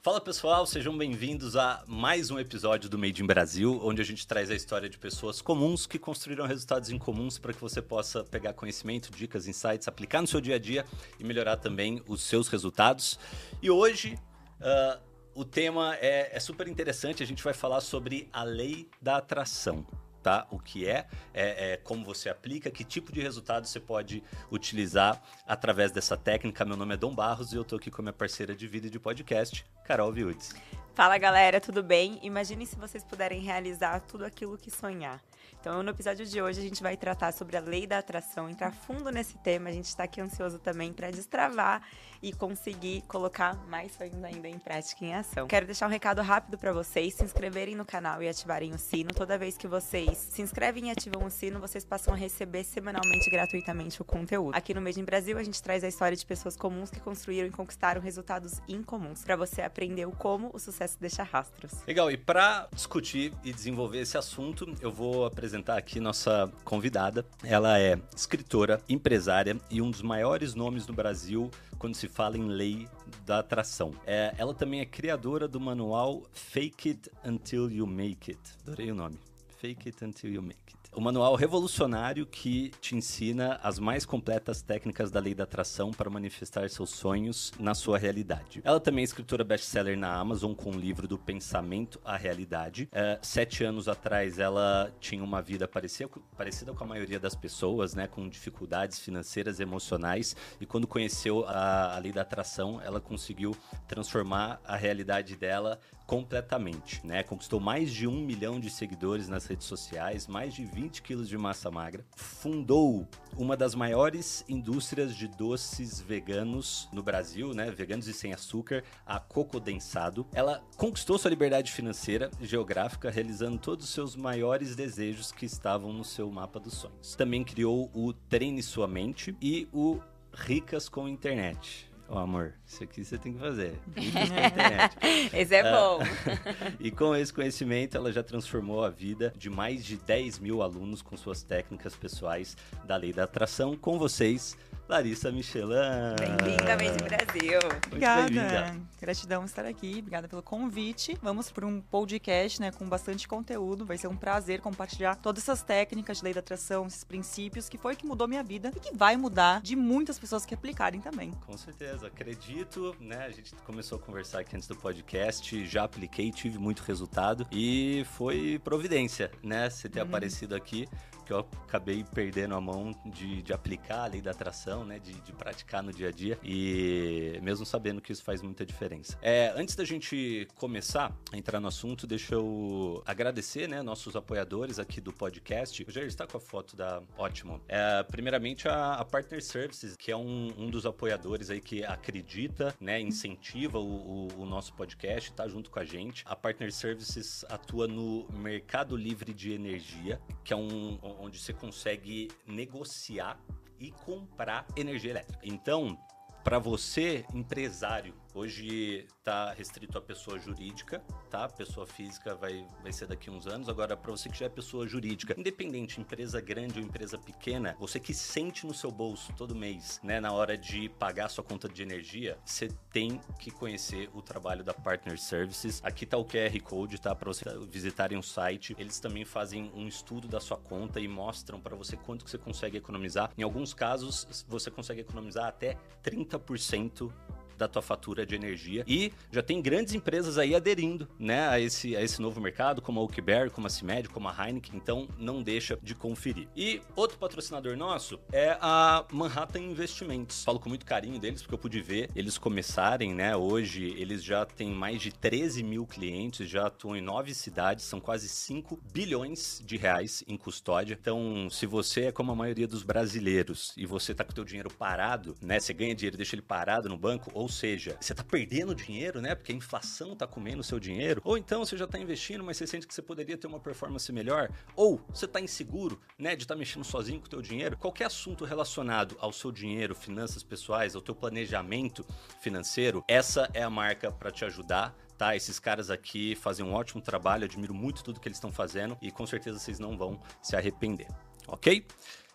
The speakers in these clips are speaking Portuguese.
Fala pessoal, sejam bem-vindos a mais um episódio do Made in Brasil, onde a gente traz a história de pessoas comuns que construíram resultados incomuns para que você possa pegar conhecimento, dicas, insights, aplicar no seu dia a dia e melhorar também os seus resultados. E hoje uh, o tema é, é super interessante, a gente vai falar sobre a lei da atração tá? O que é, é, é, como você aplica, que tipo de resultado você pode utilizar através dessa técnica. Meu nome é Dom Barros e eu tô aqui com a minha parceira de vida e de podcast, Carol Viudes. Fala galera, tudo bem? Imagine se vocês puderem realizar tudo aquilo que sonhar. Então, no episódio de hoje, a gente vai tratar sobre a lei da atração, entrar fundo nesse tema. A gente está aqui ansioso também para destravar e conseguir colocar mais sonhos ainda em prática em ação. Quero deixar um recado rápido para vocês: se inscreverem no canal e ativarem o sino. Toda vez que vocês se inscrevem e ativam o sino, vocês passam a receber semanalmente gratuitamente o conteúdo. Aqui no Made in Brasil, a gente traz a história de pessoas comuns que construíram e conquistaram resultados incomuns, para você aprender o como o sucesso deixa rastros. Legal, e para discutir e desenvolver esse assunto, eu vou apresentar apresentar aqui nossa convidada. Ela é escritora, empresária e um dos maiores nomes no Brasil quando se fala em lei da atração. É, ela também é criadora do manual Fake It Until You Make It. Adorei o nome. Fake It Until You Make It. O manual revolucionário que te ensina as mais completas técnicas da lei da atração para manifestar seus sonhos na sua realidade. Ela também é escritora best-seller na Amazon com o livro do Pensamento à Realidade. É, sete anos atrás, ela tinha uma vida parecida, parecida com a maioria das pessoas, né, com dificuldades financeiras emocionais. E quando conheceu a, a lei da atração, ela conseguiu transformar a realidade dela completamente, né? Conquistou mais de um milhão de seguidores nas redes sociais, mais de 20 quilos de massa magra, fundou uma das maiores indústrias de doces veganos no Brasil, né? Veganos e sem açúcar, a Coco Densado. Ela conquistou sua liberdade financeira e geográfica, realizando todos os seus maiores desejos que estavam no seu mapa dos sonhos. Também criou o Treine Sua Mente e o Ricas com Internet Ó, oh, amor, isso aqui você tem que fazer. esse é bom. e com esse conhecimento, ela já transformou a vida de mais de 10 mil alunos com suas técnicas pessoais da lei da atração. Com vocês, Larissa Michelin. Bem-vinda, Made Brasil. Obrigada. Gratidão estar aqui. Obrigada pelo convite. Vamos para um podcast, né, com bastante conteúdo. Vai ser um prazer compartilhar todas essas técnicas de lei da atração, esses princípios que foi que mudou minha vida e que vai mudar de muitas pessoas que aplicarem também. Com certeza. Acredito, né? A gente começou a conversar aqui antes do podcast, já apliquei, tive muito resultado e foi providência, né? Você ter uhum. aparecido aqui que eu acabei perdendo a mão de, de aplicar a lei da atração, né? De, de, praticar no dia a dia. E mesmo sabendo que isso faz muita diferença. É, antes da gente começar a entrar no assunto, deixa eu agradecer, né? Nossos apoiadores aqui do podcast. O Jair está com a foto da Ótimo. É, primeiramente, a, a, Partner Services, que é um, um, dos apoiadores aí que acredita, né? Incentiva o, o, o nosso podcast, tá junto com a gente. A Partner Services atua no mercado livre de energia, que é um onde você consegue negociar e comprar energia elétrica. Então, para você, empresário, Hoje está restrito à pessoa jurídica, tá? Pessoa física vai, vai ser daqui a uns anos. Agora, para você que já é pessoa jurídica, independente, empresa grande ou empresa pequena, você que sente no seu bolso todo mês, né, na hora de pagar sua conta de energia, você tem que conhecer o trabalho da Partner Services. Aqui tá o QR Code, tá? Para você visitarem o site. Eles também fazem um estudo da sua conta e mostram para você quanto que você consegue economizar. Em alguns casos, você consegue economizar até 30% da tua fatura de energia. E já tem grandes empresas aí aderindo, né, a esse, a esse novo mercado, como a Oakberry, como a CIMED, como a Heineken. Então, não deixa de conferir. E outro patrocinador nosso é a Manhattan Investimentos. Falo com muito carinho deles, porque eu pude ver eles começarem, né? Hoje, eles já têm mais de 13 mil clientes, já atuam em nove cidades, são quase 5 bilhões de reais em custódia. Então, se você é como a maioria dos brasileiros e você tá com o teu dinheiro parado, né? Você ganha dinheiro deixa ele parado no banco, ou seja, você está perdendo dinheiro, né? Porque a inflação está comendo o seu dinheiro. Ou então você já está investindo, mas você sente que você poderia ter uma performance melhor. Ou você está inseguro, né? De estar tá mexendo sozinho com o teu dinheiro. Qualquer assunto relacionado ao seu dinheiro, finanças pessoais, ao teu planejamento financeiro, essa é a marca para te ajudar tá? Esses caras aqui fazem um ótimo trabalho, admiro muito tudo que eles estão fazendo e com certeza vocês não vão se arrepender, ok?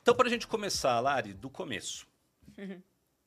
Então, para a gente começar, Lari, do começo. Uhum.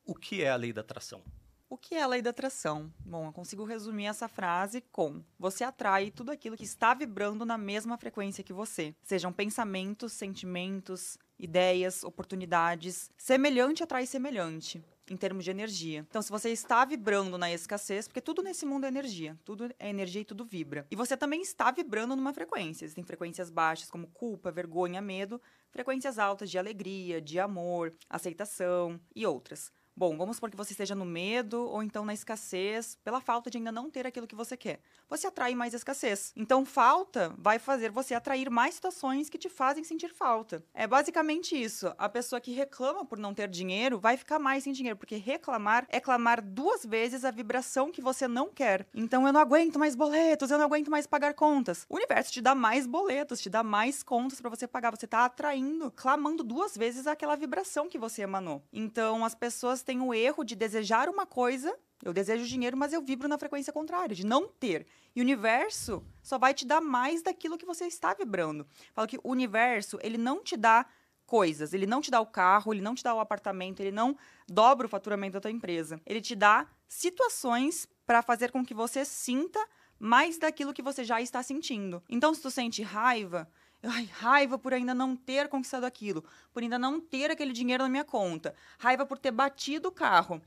o que é a lei da atração? O que é a lei da atração? Bom, eu consigo resumir essa frase com: você atrai tudo aquilo que está vibrando na mesma frequência que você. Sejam pensamentos, sentimentos, ideias, oportunidades. Semelhante atrai semelhante em termos de energia. Então, se você está vibrando na escassez, porque tudo nesse mundo é energia, tudo é energia e tudo vibra. E você também está vibrando numa frequência. Existem frequências baixas como culpa, vergonha, medo, frequências altas de alegria, de amor, aceitação e outras. Bom, vamos supor que você esteja no medo ou então na escassez, pela falta de ainda não ter aquilo que você quer. Você atrai mais escassez. Então, falta vai fazer você atrair mais situações que te fazem sentir falta. É basicamente isso. A pessoa que reclama por não ter dinheiro vai ficar mais sem dinheiro, porque reclamar é clamar duas vezes a vibração que você não quer. Então, eu não aguento mais boletos, eu não aguento mais pagar contas. O universo te dá mais boletos, te dá mais contas para você pagar. Você está atraindo, clamando duas vezes aquela vibração que você emanou. Então, as pessoas tem o erro de desejar uma coisa, eu desejo dinheiro, mas eu vibro na frequência contrária, de não ter. E o universo só vai te dar mais daquilo que você está vibrando. Falo que o universo, ele não te dá coisas, ele não te dá o carro, ele não te dá o apartamento, ele não dobra o faturamento da tua empresa. Ele te dá situações para fazer com que você sinta mais daquilo que você já está sentindo. Então, se tu sente raiva, Ai, raiva por ainda não ter conquistado aquilo, por ainda não ter aquele dinheiro na minha conta, raiva por ter batido o carro.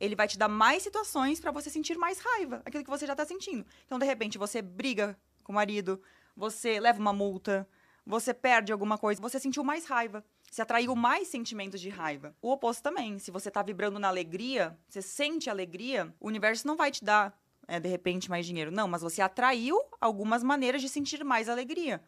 Ele vai te dar mais situações para você sentir mais raiva, aquilo que você já está sentindo. Então, de repente, você briga com o marido, você leva uma multa, você perde alguma coisa, você sentiu mais raiva. Você atraiu mais sentimentos de raiva. O oposto também. Se você está vibrando na alegria, você sente alegria, o universo não vai te dar, é, de repente, mais dinheiro. Não, mas você atraiu algumas maneiras de sentir mais alegria.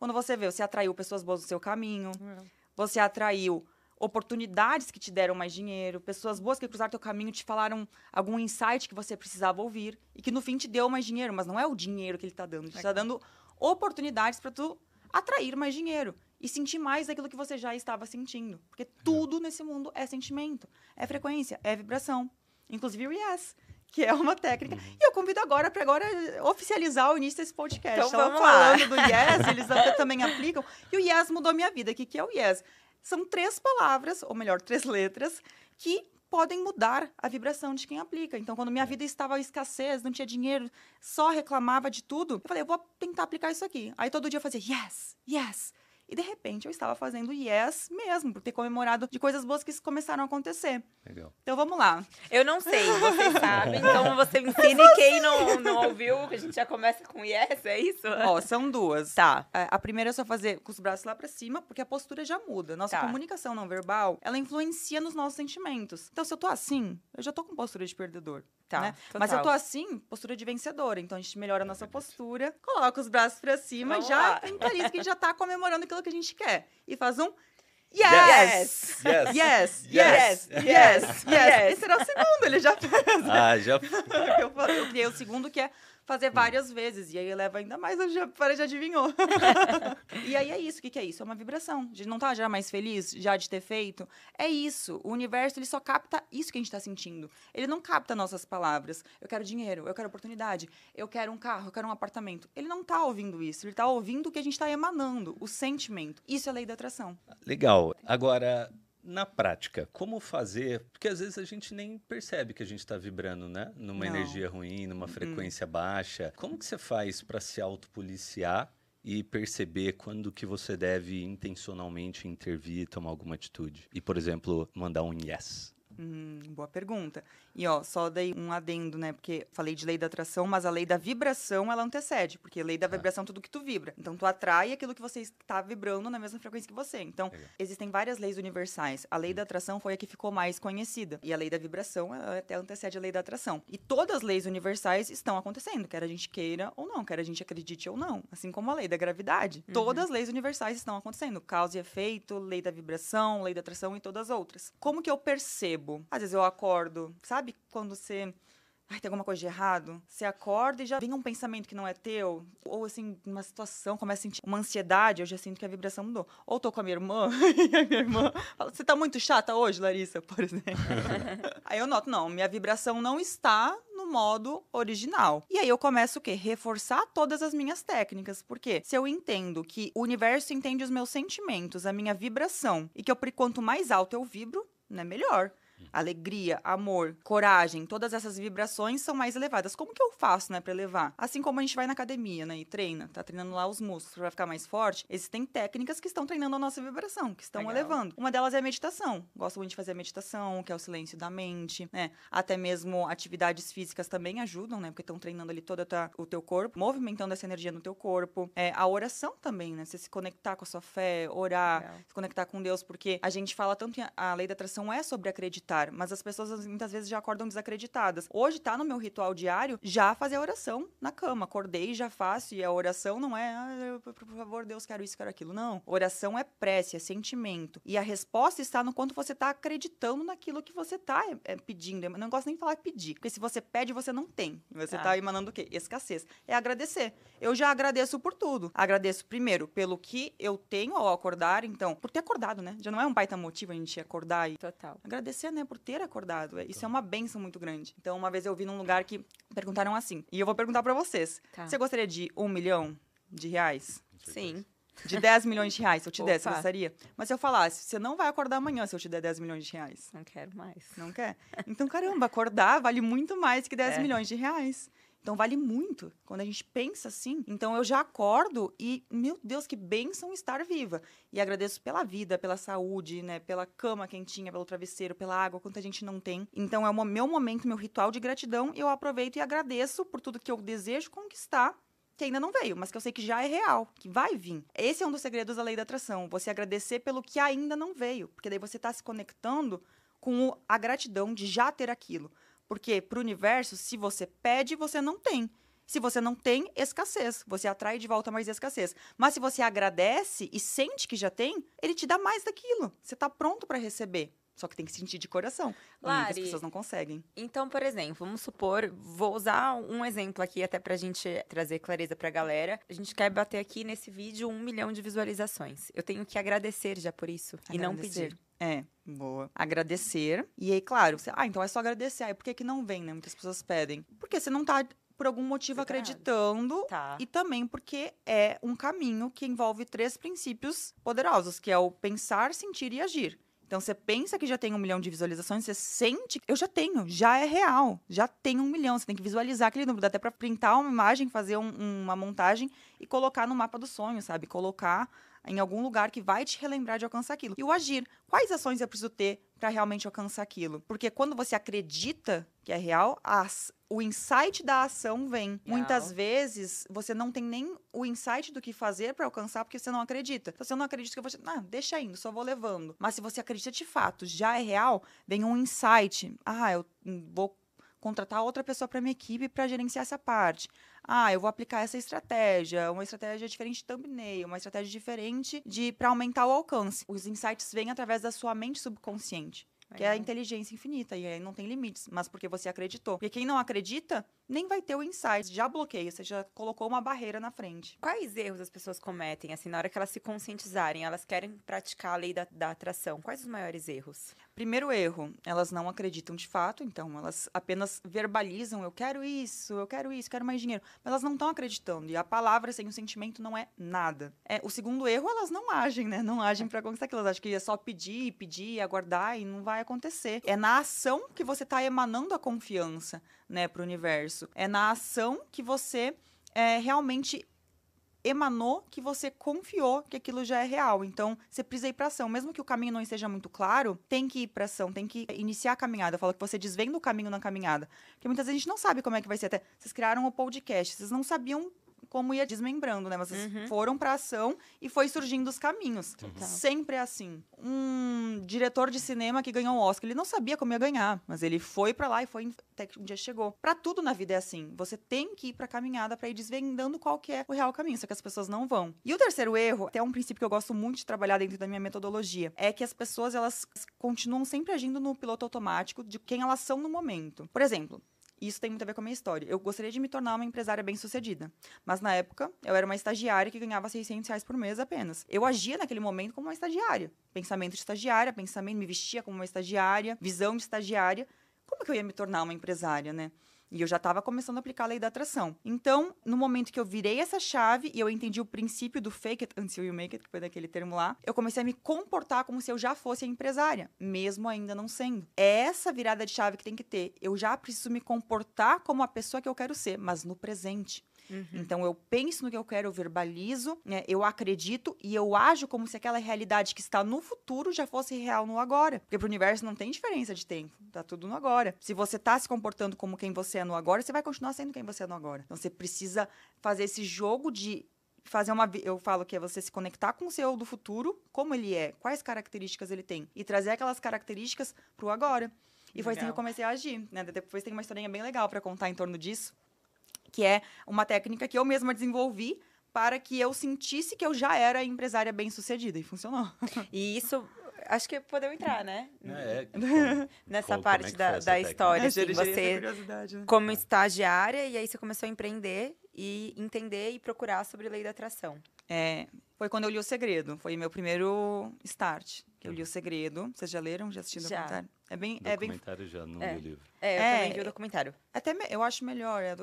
Quando você vê, você atraiu pessoas boas no seu caminho, é. você atraiu oportunidades que te deram mais dinheiro, pessoas boas que cruzaram teu caminho te falaram algum insight que você precisava ouvir e que no fim te deu mais dinheiro, mas não é o dinheiro que ele está dando, ele está dando oportunidades para tu atrair mais dinheiro e sentir mais daquilo que você já estava sentindo, porque tudo nesse mundo é sentimento, é frequência, é vibração, inclusive o yes que é uma técnica. Uhum. E eu convido agora para agora oficializar o início desse podcast. Então, Estava falando do Yes, eles também aplicam. E o Yes mudou minha vida. O que, que é o Yes? São três palavras, ou melhor, três letras, que podem mudar a vibração de quem aplica. Então, quando minha é. vida estava em escassez, não tinha dinheiro, só reclamava de tudo, eu falei, eu vou tentar aplicar isso aqui. Aí todo dia eu fazia yes, yes, e de repente eu estava fazendo yes mesmo, por ter comemorado de coisas boas que começaram a acontecer. Legal. Então vamos lá. Eu não sei, vocês sabem. Então você me ensine quem não, não ouviu, que a gente já começa com yes, é isso? Ó, são duas. Tá. A, a primeira é só fazer com os braços lá para cima, porque a postura já muda. Nossa tá. comunicação não verbal, ela influencia nos nossos sentimentos. Então se eu tô assim, eu já tô com postura de perdedor. Tá, né? Mas eu tô assim, postura de vencedora. Então a gente melhora a nossa postura, coloca os braços para cima, Vamos já mentaliza que já tá comemorando aquilo que a gente quer. E faz um Yes! Yes! Yes! Yes! Yes! Yes! Esse era o segundo, ele já fez. Ah, já. eu, eu criei o segundo que é fazer várias vezes. E aí leva ainda mais, eu já, já adivinhou. e aí é isso. O que, que é isso? É uma vibração. A gente não tá já mais feliz já de ter feito? É isso. O universo, ele só capta isso que a gente tá sentindo. Ele não capta nossas palavras. Eu quero dinheiro, eu quero oportunidade, eu quero um carro, eu quero um apartamento. Ele não tá ouvindo isso. Ele tá ouvindo o que a gente tá emanando, o sentimento. Isso é lei da atração. Legal. Agora, na prática, como fazer? Porque às vezes a gente nem percebe que a gente está vibrando, né? Numa Não. energia ruim, numa uhum. frequência baixa. Como que você faz para se autopoliciar e perceber quando que você deve intencionalmente intervir, tomar alguma atitude? E, por exemplo, mandar um yes. Hum, boa pergunta. E ó, só dei um adendo, né? Porque falei de lei da atração, mas a lei da vibração ela antecede, porque a lei da ah. vibração é tudo que tu vibra. Então tu atrai aquilo que você está vibrando na mesma frequência que você. Então, Legal. existem várias leis universais. A lei da atração foi a que ficou mais conhecida. E a lei da vibração até antecede a lei da atração. E todas as leis universais estão acontecendo, quer a gente queira ou não, quer a gente acredite ou não. Assim como a lei da gravidade. Uhum. Todas as leis universais estão acontecendo. Causa e efeito, lei da vibração, lei da atração e todas as outras. Como que eu percebo? Às vezes eu acordo, sabe? Sabe quando você ai, tem alguma coisa de errado? Você acorda e já vem um pensamento que não é teu, ou assim, uma situação, começa a sentir uma ansiedade, eu já sinto que a vibração mudou. Ou tô com a minha irmã, e a minha irmã fala, você tá muito chata hoje, Larissa, por exemplo. aí eu noto, não, minha vibração não está no modo original. E aí eu começo o quê? Reforçar todas as minhas técnicas, porque se eu entendo que o universo entende os meus sentimentos, a minha vibração, e que eu, quanto mais alto eu vibro, né, melhor. Alegria, amor, coragem, todas essas vibrações são mais elevadas. Como que eu faço, né, para elevar? Assim como a gente vai na academia, né, e treina, tá treinando lá os músculos para ficar mais forte, existem técnicas que estão treinando a nossa vibração, que estão Legal. elevando. Uma delas é a meditação. Gosto muito de fazer a meditação, que é o silêncio da mente, né? Até mesmo atividades físicas também ajudam, né? Porque estão treinando ali todo o teu corpo, movimentando essa energia no teu corpo. É, a oração também, né? Você se conectar com a sua fé, orar, Legal. se conectar com Deus, porque a gente fala tanto em a lei da atração é sobre acreditar, mas as pessoas muitas vezes já acordam desacreditadas. Hoje tá no meu ritual diário já fazer a oração na cama. Acordei, já faço e a oração não é, ah, por por favor, Deus, quero isso, quero aquilo. Não. Oração é prece, é sentimento. E a resposta está no quanto você tá acreditando naquilo que você tá é, é, pedindo. Eu não gosto nem de falar pedir, porque se você pede, você não tem. Você Tá. tá emanando o quê? Escassez. É agradecer. Eu já agradeço por tudo. Agradeço primeiro pelo que eu tenho ao acordar, então, por ter acordado, né? Já não é um baita motivo a gente acordar e Total. agradecer, né, por ter acordado. É, Isso é uma benção muito grande. Então, uma vez eu vi num lugar que perguntaram assim, e eu vou perguntar pra vocês. Tá. Você gostaria de um milhão de reais? Sim. De 10 milhões de reais, se eu te desse, você gostaria? Mas se eu falasse, você não vai acordar amanhã se eu te der 10 milhões de reais. Não quero mais. Não quer? Então, caramba, acordar vale muito mais que 10 É. milhões de reais. Então, vale muito. Quando a gente pensa assim, então eu já acordo e, meu Deus, que bênção estar viva. E agradeço pela vida, pela saúde, né? Pela cama quentinha, pelo travesseiro, pela água, quanta gente não tem. Então, é o meu momento, meu ritual de gratidão. Eu aproveito e agradeço por tudo que eu desejo conquistar que ainda não veio, mas que eu sei que já é real, que vai vir. Esse é um dos segredos da lei da atração. Você agradecer pelo que ainda não veio, porque daí você está se conectando com a gratidão de já ter aquilo. Porque para o universo, se você pede, você não tem. Se você não tem, escassez. Você atrai de volta mais escassez. Mas se você agradece e sente que já tem, ele te dá mais daquilo. Você está pronto para receber. Só que tem que sentir de coração. E muitas Lari, pessoas não conseguem. Então, por exemplo, vamos supor, vou usar um exemplo aqui até pra gente trazer clareza pra galera. A gente quer bater aqui nesse vídeo um milhão de visualizações. Eu tenho que agradecer já por isso e não Agradecer. pedir. É, boa. Agradecer. E aí, claro, você, ah, então é só agradecer. Aí, por que, que não vem, né? Muitas pessoas pedem. Porque você não tá, por algum motivo, tá acreditando. Tá. E também porque é um caminho que envolve três princípios poderosos, que é o pensar, sentir e agir. Então, você pensa que já tem um milhão de visualizações, você sente, eu já tenho, já é real, já tem um milhão. Você tem que visualizar aquele número, dá até pra printar uma imagem, fazer um- uma montagem e colocar no mapa do sonho, sabe? Colocar em algum lugar que vai te relembrar de alcançar aquilo. E o agir. Quais ações eu preciso ter para realmente alcançar aquilo? Porque quando você acredita que é real, as- o insight da ação vem. Muitas vezes você não tem nem o insight do que fazer para alcançar porque você não acredita. Então, se eu não acredito que vou. Ah, deixa indo, só vou levando. Mas se você acredita de fato, já é real, vem um insight. Ah, eu hum, vou contratar outra pessoa para minha equipe para gerenciar essa parte. Ah, eu vou aplicar essa estratégia, uma estratégia diferente de thumbnail, uma estratégia diferente de para aumentar o alcance. Os insights vêm através da sua mente subconsciente. Que é a Legal. inteligência infinita, e aí não tem limites, mas porque você acreditou. Porque quem não acredita, nem vai ter o insight. Já bloqueia, você já colocou uma barreira na frente. Quais erros as pessoas cometem, assim, na hora que elas se conscientizarem, elas querem praticar a lei da, da atração? Quais os maiores erros? Primeiro erro, elas não acreditam de fato, então elas apenas verbalizam, eu quero isso, eu quero isso, quero mais dinheiro, mas elas não estão acreditando, e a palavra sem o sentimento não é nada. É, o segundo erro, elas não agem, né? Não agem para conquistar aquilo, elas acham que é só pedir, pedir, aguardar e não vai acontecer. É na ação que você está emanando a confiança, né, para o universo. É na ação que você é, realmente emanou que você confiou que aquilo já é real. Então, você precisa ir pra ação. Mesmo que o caminho não esteja muito claro, tem que ir pra ação, tem que iniciar a caminhada. Eu falo que você desvenda o caminho na caminhada. Porque muitas vezes a gente não sabe como é que vai ser. Até vocês criaram o podcast, vocês não sabiam como ia desmembrando, né? Vocês Uhum. foram pra ação e foi surgindo os caminhos. Total. Sempre é assim. Um diretor de cinema que ganhou o Oscar, ele não sabia como ia ganhar, mas ele foi pra lá e foi até que um dia chegou. Pra tudo na vida é assim. Você tem que ir pra caminhada pra ir desvendando qual que é o real caminho, só que as pessoas não vão. E o terceiro erro, até um princípio que eu gosto muito de trabalhar dentro da minha metodologia, é que as pessoas elas continuam sempre agindo no piloto automático de quem elas são no momento. Por exemplo, isso tem muito a ver com a minha história. Eu gostaria de me tornar uma empresária bem-sucedida. Mas na época, eu era uma estagiária que ganhava 600 reais por mês apenas. Eu agia naquele momento como uma estagiária. Pensamento de estagiária, pensamento, me vestia como uma estagiária, visão de estagiária. Como que eu ia me tornar uma empresária, né? E eu já estava começando a aplicar a lei da atração. Então, no momento que eu virei essa chave e eu entendi o princípio do fake it until you make it, que foi daquele termo lá, eu comecei a me comportar como se eu já fosse a empresária, mesmo ainda não sendo. É essa virada de chave que tem que ter. Eu já preciso me comportar como a pessoa que eu quero ser, mas no presente. Uhum. Então eu penso no que eu quero, eu verbalizo, né, eu acredito e eu ajo como se aquela realidade que está no futuro já fosse real no agora. Porque pro universo não tem diferença de tempo, tá tudo no agora. Se você tá se comportando como quem você é no agora, você vai continuar sendo quem você é no agora. Então você precisa fazer esse jogo de fazer uma eu falo que é você se conectar com o seu do futuro, como ele é, quais características ele tem e trazer aquelas características pro agora. E legal. foi assim que eu comecei a agir, né? Depois tem uma historinha bem legal para contar em torno disso que é uma técnica que eu mesma desenvolvi para que eu sentisse que eu já era empresária bem-sucedida e funcionou. E isso acho que podeu entrar, né? É, Nessa qual, parte é da, da história, é, assim, você né? como é. estagiária e aí você começou a empreender e entender e procurar sobre lei da atração. É, foi quando eu li O Segredo, foi meu primeiro start, que eu li O Segredo. Vocês já leram? Já assistiram o documentário? É bem, documentário é bem... já, não é. li o livro. É, eu é, também vi o documentário. Até eu acho melhor. É,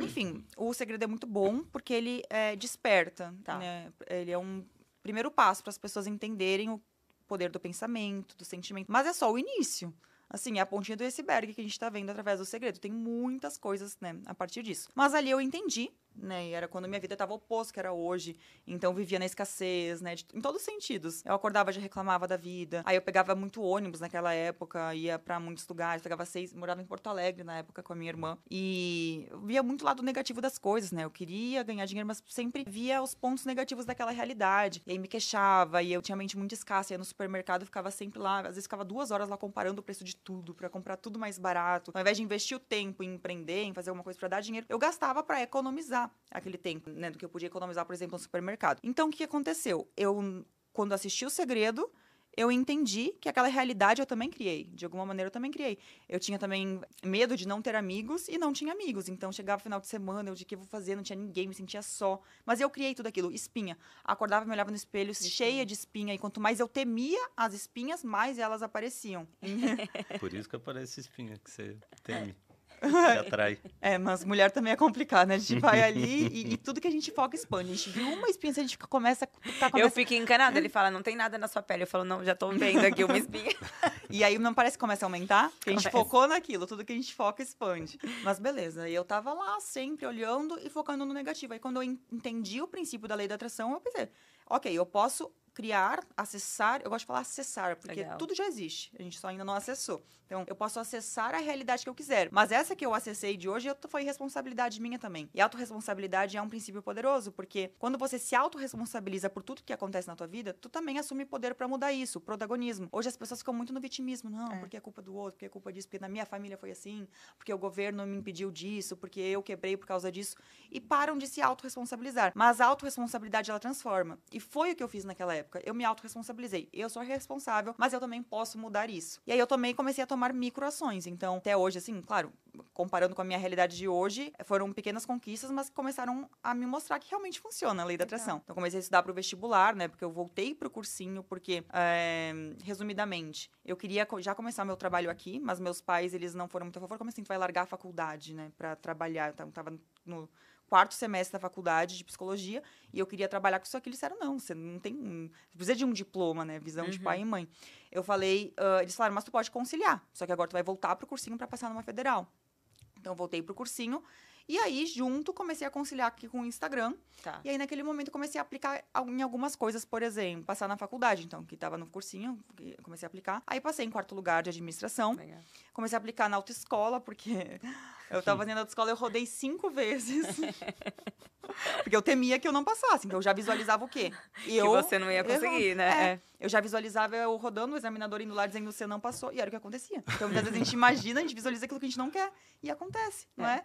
enfim, O Segredo é muito bom porque ele é, desperta. Tá. Né? Ele é um primeiro passo para as pessoas entenderem o poder do pensamento, do sentimento. Mas é só o início assim, é a pontinha do iceberg que a gente tá vendo através do segredo. Tem muitas coisas, né, a partir disso. Mas ali eu entendi né? E era quando minha vida estava oposto que era hoje. Então vivia na escassez, né? De, em todos os sentidos. Eu acordava já reclamava da vida. Aí eu pegava muito ônibus naquela época, ia para muitos lugares, pegava seis, morava em Porto Alegre na época com a minha irmã e via muito lado negativo das coisas, né? Eu queria ganhar dinheiro, mas sempre via os pontos negativos daquela realidade. E aí me queixava e eu tinha mente muito escassa, ia no supermercado, ficava sempre lá, às vezes ficava duas horas lá comparando o preço de tudo para comprar tudo mais barato. Ao invés de investir o tempo em empreender, em fazer alguma coisa para dar dinheiro, eu gastava para economizar aquele tempo, né, do que eu podia economizar, por exemplo, no supermercado. Então, o que aconteceu? Eu, quando assisti O Segredo, eu entendi que aquela realidade eu também criei. De alguma maneira eu também criei. Eu tinha também medo de não ter amigos e não tinha amigos. Então chegava final de semana, eu de que eu vou fazer, não tinha ninguém, me sentia só. Mas eu criei tudo aquilo, espinha. Acordava, me olhava no espelho, espinha. cheia de espinha. E quanto mais eu temia as espinhas, mais elas apareciam. Por isso que aparece espinha, que você teme. Se atrai. É, mas mulher também é complicado, né? A gente vai ali e, e, tudo que a gente foca expande. A gente viu uma espinha, a gente começa, tá, começa... Eu fico encanada. Ele fala, não tem nada na sua pele. Eu falo, não, já tô vendo aqui uma espinha. e aí não parece que começa a aumentar? Porque a gente começa. focou naquilo, tudo que a gente foca expande. Mas beleza, e eu tava lá sempre olhando e focando no negativo. Aí quando eu entendi o princípio da lei da atração, eu pensei, ok, eu posso criar, acessar, eu gosto de falar acessar, porque Legal. tudo já existe, a gente só ainda não acessou. Então, eu posso acessar a realidade que eu quiser. Mas essa que eu acessei de hoje foi responsabilidade minha também. E autorresponsabilidade é um princípio poderoso, porque quando você se autorresponsabiliza por tudo que acontece na tua vida, tu também assume poder para mudar isso, o protagonismo. Hoje as pessoas ficam muito no vitimismo. Não, é. porque é culpa do outro, porque é culpa disso, porque na minha família foi assim, porque o governo me impediu disso, porque eu quebrei por causa disso. E param de se autorresponsabilizar. Mas a autorresponsabilidade, ela transforma. E foi o que eu fiz naquela época. Eu me autorresponsabilizei. Eu sou responsável, mas eu também posso mudar isso. E aí eu também comecei a tomar microações. Então, até hoje, assim, claro, comparando com a minha realidade de hoje, foram pequenas conquistas, mas começaram a me mostrar que realmente funciona a lei da atração. Então, comecei a estudar para o vestibular, né? Porque eu voltei para o cursinho, porque, é, resumidamente, eu queria já começar meu trabalho aqui, mas meus pais, eles não foram muito a favor. Como assim, tu vai largar a faculdade, né? Para trabalhar. Eu tava no quarto semestre da faculdade de psicologia e eu queria trabalhar com isso aqui. Eles disseram, não, você não tem. Você precisa de um diploma, né? Visão uhum. de pai e mãe. Eu falei, uh, eles falaram, mas tu pode conciliar. Só que agora tu vai voltar pro cursinho para passar numa federal. Então eu voltei pro cursinho. E aí, junto, comecei a conciliar aqui com o Instagram. Tá. E aí, naquele momento, comecei a aplicar em algumas coisas, por exemplo, passar na faculdade, então, que estava no cursinho, comecei a aplicar. Aí passei em quarto lugar de administração. Legal. Comecei a aplicar na autoescola, porque eu estava fazendo autoescola, eu rodei cinco vezes. porque eu temia que eu não passasse, então eu já visualizava o quê? Eu, que você não ia conseguir, eu, né? É, é. Eu já visualizava eu rodando, o examinador indo lá dizendo que você não passou, e era o que acontecia. Então, muitas vezes a gente imagina, a gente visualiza aquilo que a gente não quer, e acontece, é. não é?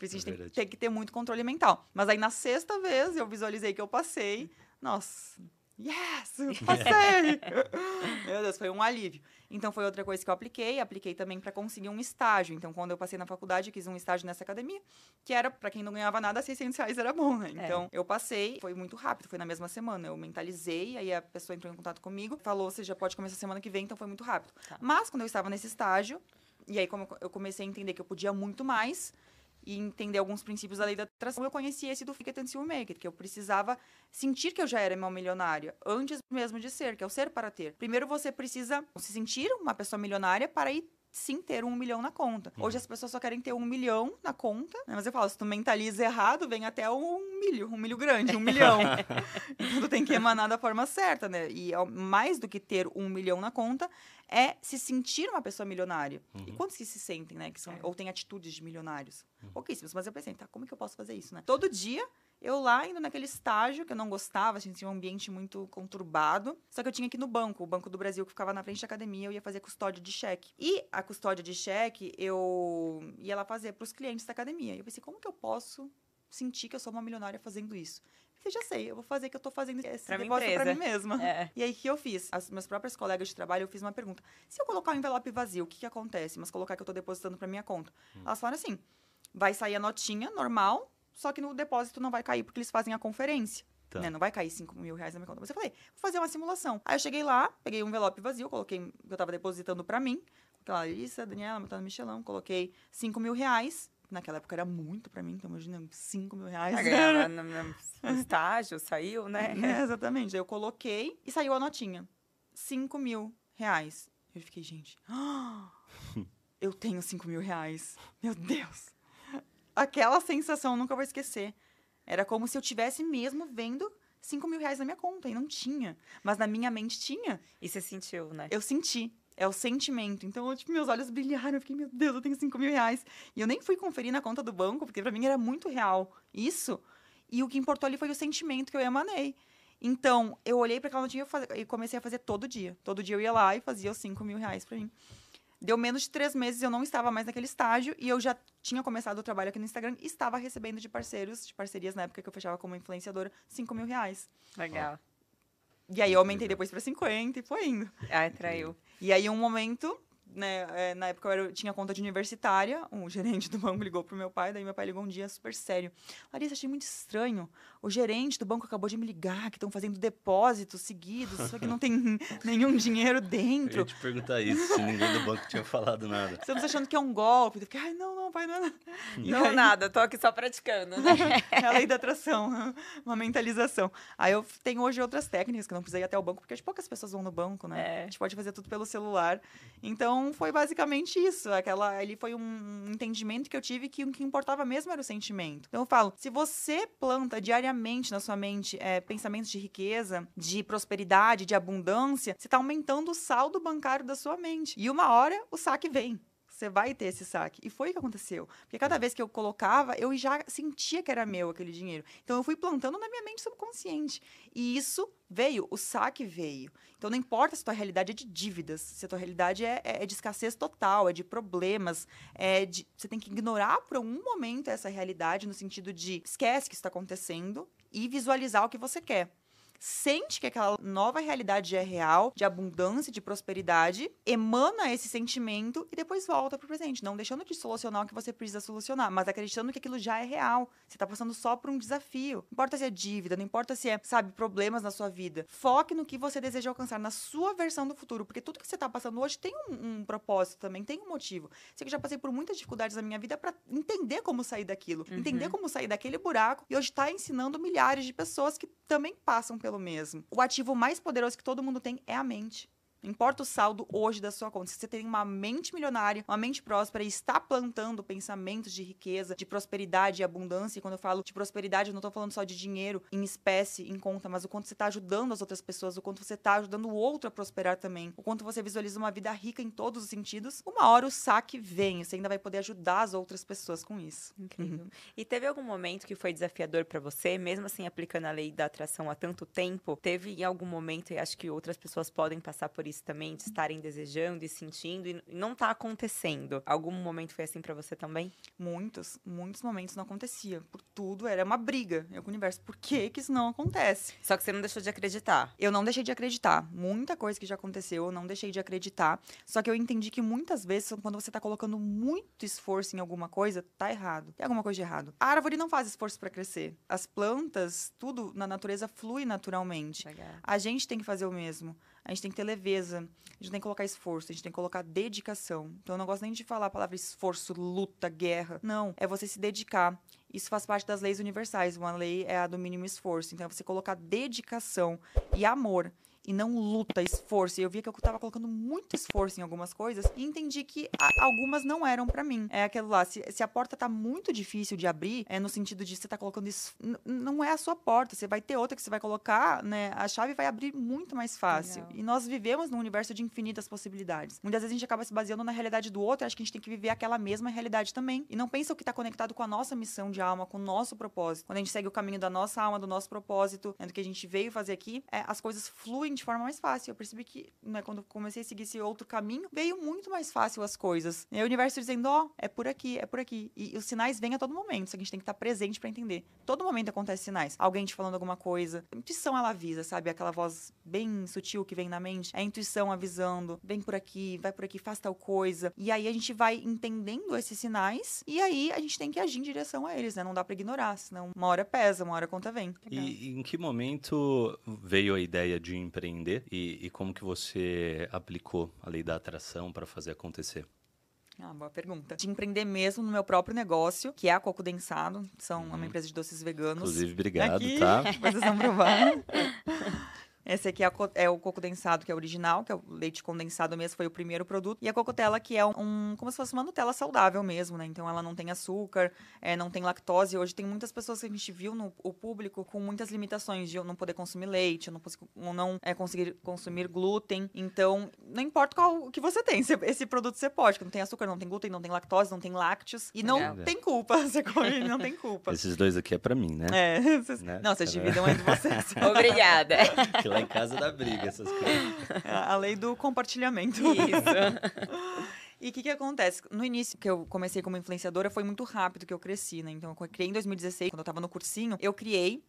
Por isso a gente é tem, tem, que ter muito controle mental. Mas aí na sexta vez eu visualizei que eu passei. Nossa, yes, passei! Meu Deus, foi um alívio. Então foi outra coisa que eu apliquei, apliquei também para conseguir um estágio. Então quando eu passei na faculdade, eu quis um estágio nessa academia, que era para quem não ganhava nada, 600 reais era bom, né? É. Então é. eu passei, foi muito rápido, foi na mesma semana. Eu mentalizei, aí a pessoa entrou em contato comigo, falou, você já pode começar semana que vem, então foi muito rápido. Tá. Mas quando eu estava nesse estágio, E aí, como eu comecei a entender que eu podia muito mais e entender alguns princípios da lei da atração, eu conheci esse do Fake It Until You Make It, que eu precisava sentir que eu já era uma milionária, antes mesmo de ser, que é o ser para ter. Primeiro você precisa se sentir uma pessoa milionária para ir sim ter um milhão na conta. Hoje as pessoas só querem ter um milhão na conta, né? mas eu falo, se tu mentaliza errado, vem até um milho, um milho grande, um milhão. então tu tem que emanar da forma certa, né? E mais do que ter um milhão na conta, é se sentir uma pessoa milionária. Uhum. E quantos que se sentem, né? Que são, é. Ou têm atitudes de milionários? Uhum. Pouquíssimos. Mas eu pensei, tá, como é que eu posso fazer isso, né? Todo dia eu lá indo naquele estágio que eu não gostava, a gente tinha um ambiente muito conturbado. Só que eu tinha aqui no banco, o Banco do Brasil que ficava na frente da academia, eu ia fazer custódia de cheque. E a custódia de cheque eu ia lá fazer para os clientes da academia. E eu pensei, como que eu posso sentir que eu sou uma milionária fazendo isso? Eu já sei, eu vou fazer que eu tô fazendo esse pra negócio para mim mesma. É. E aí, o que eu fiz? As minhas próprias colegas de trabalho, eu fiz uma pergunta. Se eu colocar um envelope vazio, o que que acontece? Mas colocar que eu tô depositando para minha conta. Hum. Elas falaram assim, vai sair a notinha normal, só que no depósito não vai cair porque eles fazem a conferência. Tá. Né? Não vai cair 5 mil reais na minha conta. Mas eu falei, vou fazer uma simulação. Aí eu cheguei lá, peguei um envelope vazio, coloquei que eu tava depositando para mim. Aquela Larissa, Daniela, Matando Michelão, coloquei 5 mil reais. Naquela época era muito para mim, então imagina, 5 mil reais. Ah, no, no estágio, saiu, né? É, exatamente. Aí eu coloquei e saiu a notinha. 5 mil reais. Eu fiquei, gente, eu tenho 5 mil reais. Meu Deus aquela sensação nunca vou esquecer. Era como se eu tivesse mesmo vendo 5 mil reais na minha conta e não tinha. Mas na minha mente tinha. E você sentiu, né? Eu senti. É o sentimento. Então, eu, tipo, meus olhos brilharam. Eu fiquei, meu Deus, eu tenho 5 mil reais. E eu nem fui conferir na conta do banco, porque para mim era muito real isso. E o que importou ali foi o sentimento que eu emanei. Então, eu olhei para aquela notinha e comecei a fazer todo dia. Todo dia eu ia lá e fazia os 5 mil reais pra mim. Deu menos de três meses, eu não estava mais naquele estágio e eu já tinha começado o trabalho aqui no Instagram e estava recebendo de parceiros, de parcerias na época que eu fechava como influenciadora, 5 mil reais. Legal. E aí eu aumentei depois para 50 e foi indo. Ah, traiu. E aí um momento né, é, na época eu era, tinha conta de universitária, um gerente do banco ligou pro meu pai, daí meu pai ligou um dia super sério. Larissa, achei muito estranho. O gerente do banco acabou de me ligar, que estão fazendo depósitos seguidos, só que não tem nenhum dinheiro dentro. Eu ia te perguntar isso, se ninguém do banco tinha falado nada. Estamos achando que é um golpe. Eu fiquei, ai, não, não, pai, não é nada. Não, aí... nada, tô aqui só praticando, né? é a lei da atração, uma mentalização. Aí eu tenho hoje outras técnicas, que não precisa ir até o banco, porque poucas pessoas vão no banco, né? É. A gente pode fazer tudo pelo celular. Então, então foi basicamente isso. Aquela, ali foi um entendimento que eu tive que o que importava mesmo era o sentimento. Então eu falo, se você planta diariamente na sua mente é, pensamentos de riqueza, de prosperidade, de abundância, você está aumentando o saldo bancário da sua mente. E uma hora o saque vem você vai ter esse saque. E foi o que aconteceu. Porque cada vez que eu colocava, eu já sentia que era meu aquele dinheiro. Então eu fui plantando na minha mente subconsciente. E isso veio, o saque veio. Então não importa se a tua realidade é de dívidas, se a tua realidade é, é, é de escassez total, é de problemas, é de, você tem que ignorar por um momento essa realidade no sentido de esquece que está acontecendo e visualizar o que você quer sente que aquela nova realidade é real, de abundância, de prosperidade, emana esse sentimento e depois volta pro presente. Não deixando de solucionar o que você precisa solucionar, mas acreditando que aquilo já é real. Você tá passando só por um desafio. Não importa se é dívida, não importa se é, sabe, problemas na sua vida. Foque no que você deseja alcançar, na sua versão do futuro. Porque tudo que você tá passando hoje tem um, um propósito também, tem um motivo. Sei que já passei por muitas dificuldades na minha vida para entender como sair daquilo, uhum. entender como sair daquele buraco e hoje tá ensinando milhares de pessoas que também passam pelo pelo mesmo. O ativo mais poderoso que todo mundo tem é a mente. Não importa o saldo hoje da sua conta. Se você tem uma mente milionária, uma mente próspera e está plantando pensamentos de riqueza, de prosperidade e abundância, e quando eu falo de prosperidade, eu não estou falando só de dinheiro em espécie, em conta, mas o quanto você está ajudando as outras pessoas, o quanto você está ajudando o outro a prosperar também, o quanto você visualiza uma vida rica em todos os sentidos, uma hora o saque vem. Você ainda vai poder ajudar as outras pessoas com isso. Incrível. Uhum. E teve algum momento que foi desafiador para você, mesmo assim aplicando a lei da atração há tanto tempo? Teve em algum momento, e acho que outras pessoas podem passar por isso também, de estarem desejando e sentindo e não tá acontecendo. Algum momento foi assim para você também? Muitos, muitos momentos não acontecia. Por tudo era uma briga eu com o universo. Por que que isso não acontece? Só que você não deixou de acreditar. Eu não deixei de acreditar. Muita coisa que já aconteceu, eu não deixei de acreditar. Só que eu entendi que muitas vezes, quando você tá colocando muito esforço em alguma coisa, tá errado. Tem alguma coisa de errado. A árvore não faz esforço para crescer. As plantas, tudo na natureza flui naturalmente. Legal. A gente tem que fazer o mesmo. A gente tem que ter leveza, a gente tem que colocar esforço, a gente tem que colocar dedicação. Então eu não gosto nem de falar a palavra esforço, luta, guerra. Não, é você se dedicar. Isso faz parte das leis universais. Uma lei é a do mínimo esforço. Então é você colocar dedicação e amor e não luta, esforço. E eu via que eu tava colocando muito esforço em algumas coisas e entendi que a, algumas não eram para mim. É aquilo lá, se, se, a porta tá muito difícil de abrir, é no sentido de você tá colocando isso, não é a sua porta, você vai ter outra que você vai colocar, né? A chave vai abrir muito mais fácil. Legal. E nós vivemos num universo de infinitas possibilidades. Muitas vezes a gente acaba se baseando na realidade do outro, e acha que a gente tem que viver aquela mesma realidade também. E não pensa o que tá conectado com a nossa missão de alma, com o nosso propósito. Quando a gente segue o caminho da nossa alma, do nosso propósito, né, do que a gente veio fazer aqui, é, as coisas fluem de forma mais fácil. Eu percebi que, né, quando comecei a seguir esse outro caminho, veio muito mais fácil as coisas. E o universo dizendo, ó, oh, é por aqui, é por aqui. E, e, os sinais vêm a todo momento, só que a gente tem que estar presente para entender. Todo momento acontece sinais. Alguém te falando alguma coisa. A intuição, ela avisa, sabe? Aquela voz bem sutil que vem na mente. É a intuição avisando, vem por aqui, vai por aqui, faz tal coisa. E aí a gente vai entendendo esses sinais e aí a gente tem que agir em direção a eles, né? Não dá para ignorar, senão uma hora pesa, uma hora a conta vem. E em que momento veio a ideia de empreender? E, e como que você aplicou a lei da atração para fazer acontecer? Ah, boa pergunta. De empreender mesmo no meu próprio negócio, que é a Coco Densado. São uma uhum. empresa de doces veganos. Inclusive, obrigado, Aqui, tá? Vocês vão provar. Esse aqui é, é, o coco densado, que é original, que é o leite condensado mesmo, foi o primeiro produto. E a cocotela, que é um, um como se fosse uma Nutella saudável mesmo, né? Então ela não tem açúcar, é, não tem lactose. Hoje tem muitas pessoas que a gente viu no o público com muitas limitações de eu não poder consumir leite, eu não, não é, conseguir consumir glúten. Então, não importa qual o que você tem, esse produto você pode, que não tem açúcar, não tem glúten, não tem lactose, não tem lácteos. E não tem culpa, você come, não tem culpa. Esses dois aqui é pra mim, né? É. Vocês, né? Não, vocês dividam entre vocês. Obrigada. que lá em casa dá briga essas coisas. É a lei do compartilhamento. Isso. E o que, que acontece? No início, que eu comecei como influenciadora, foi muito rápido que eu cresci, né? Então, eu criei em 2016, quando eu tava no cursinho, eu criei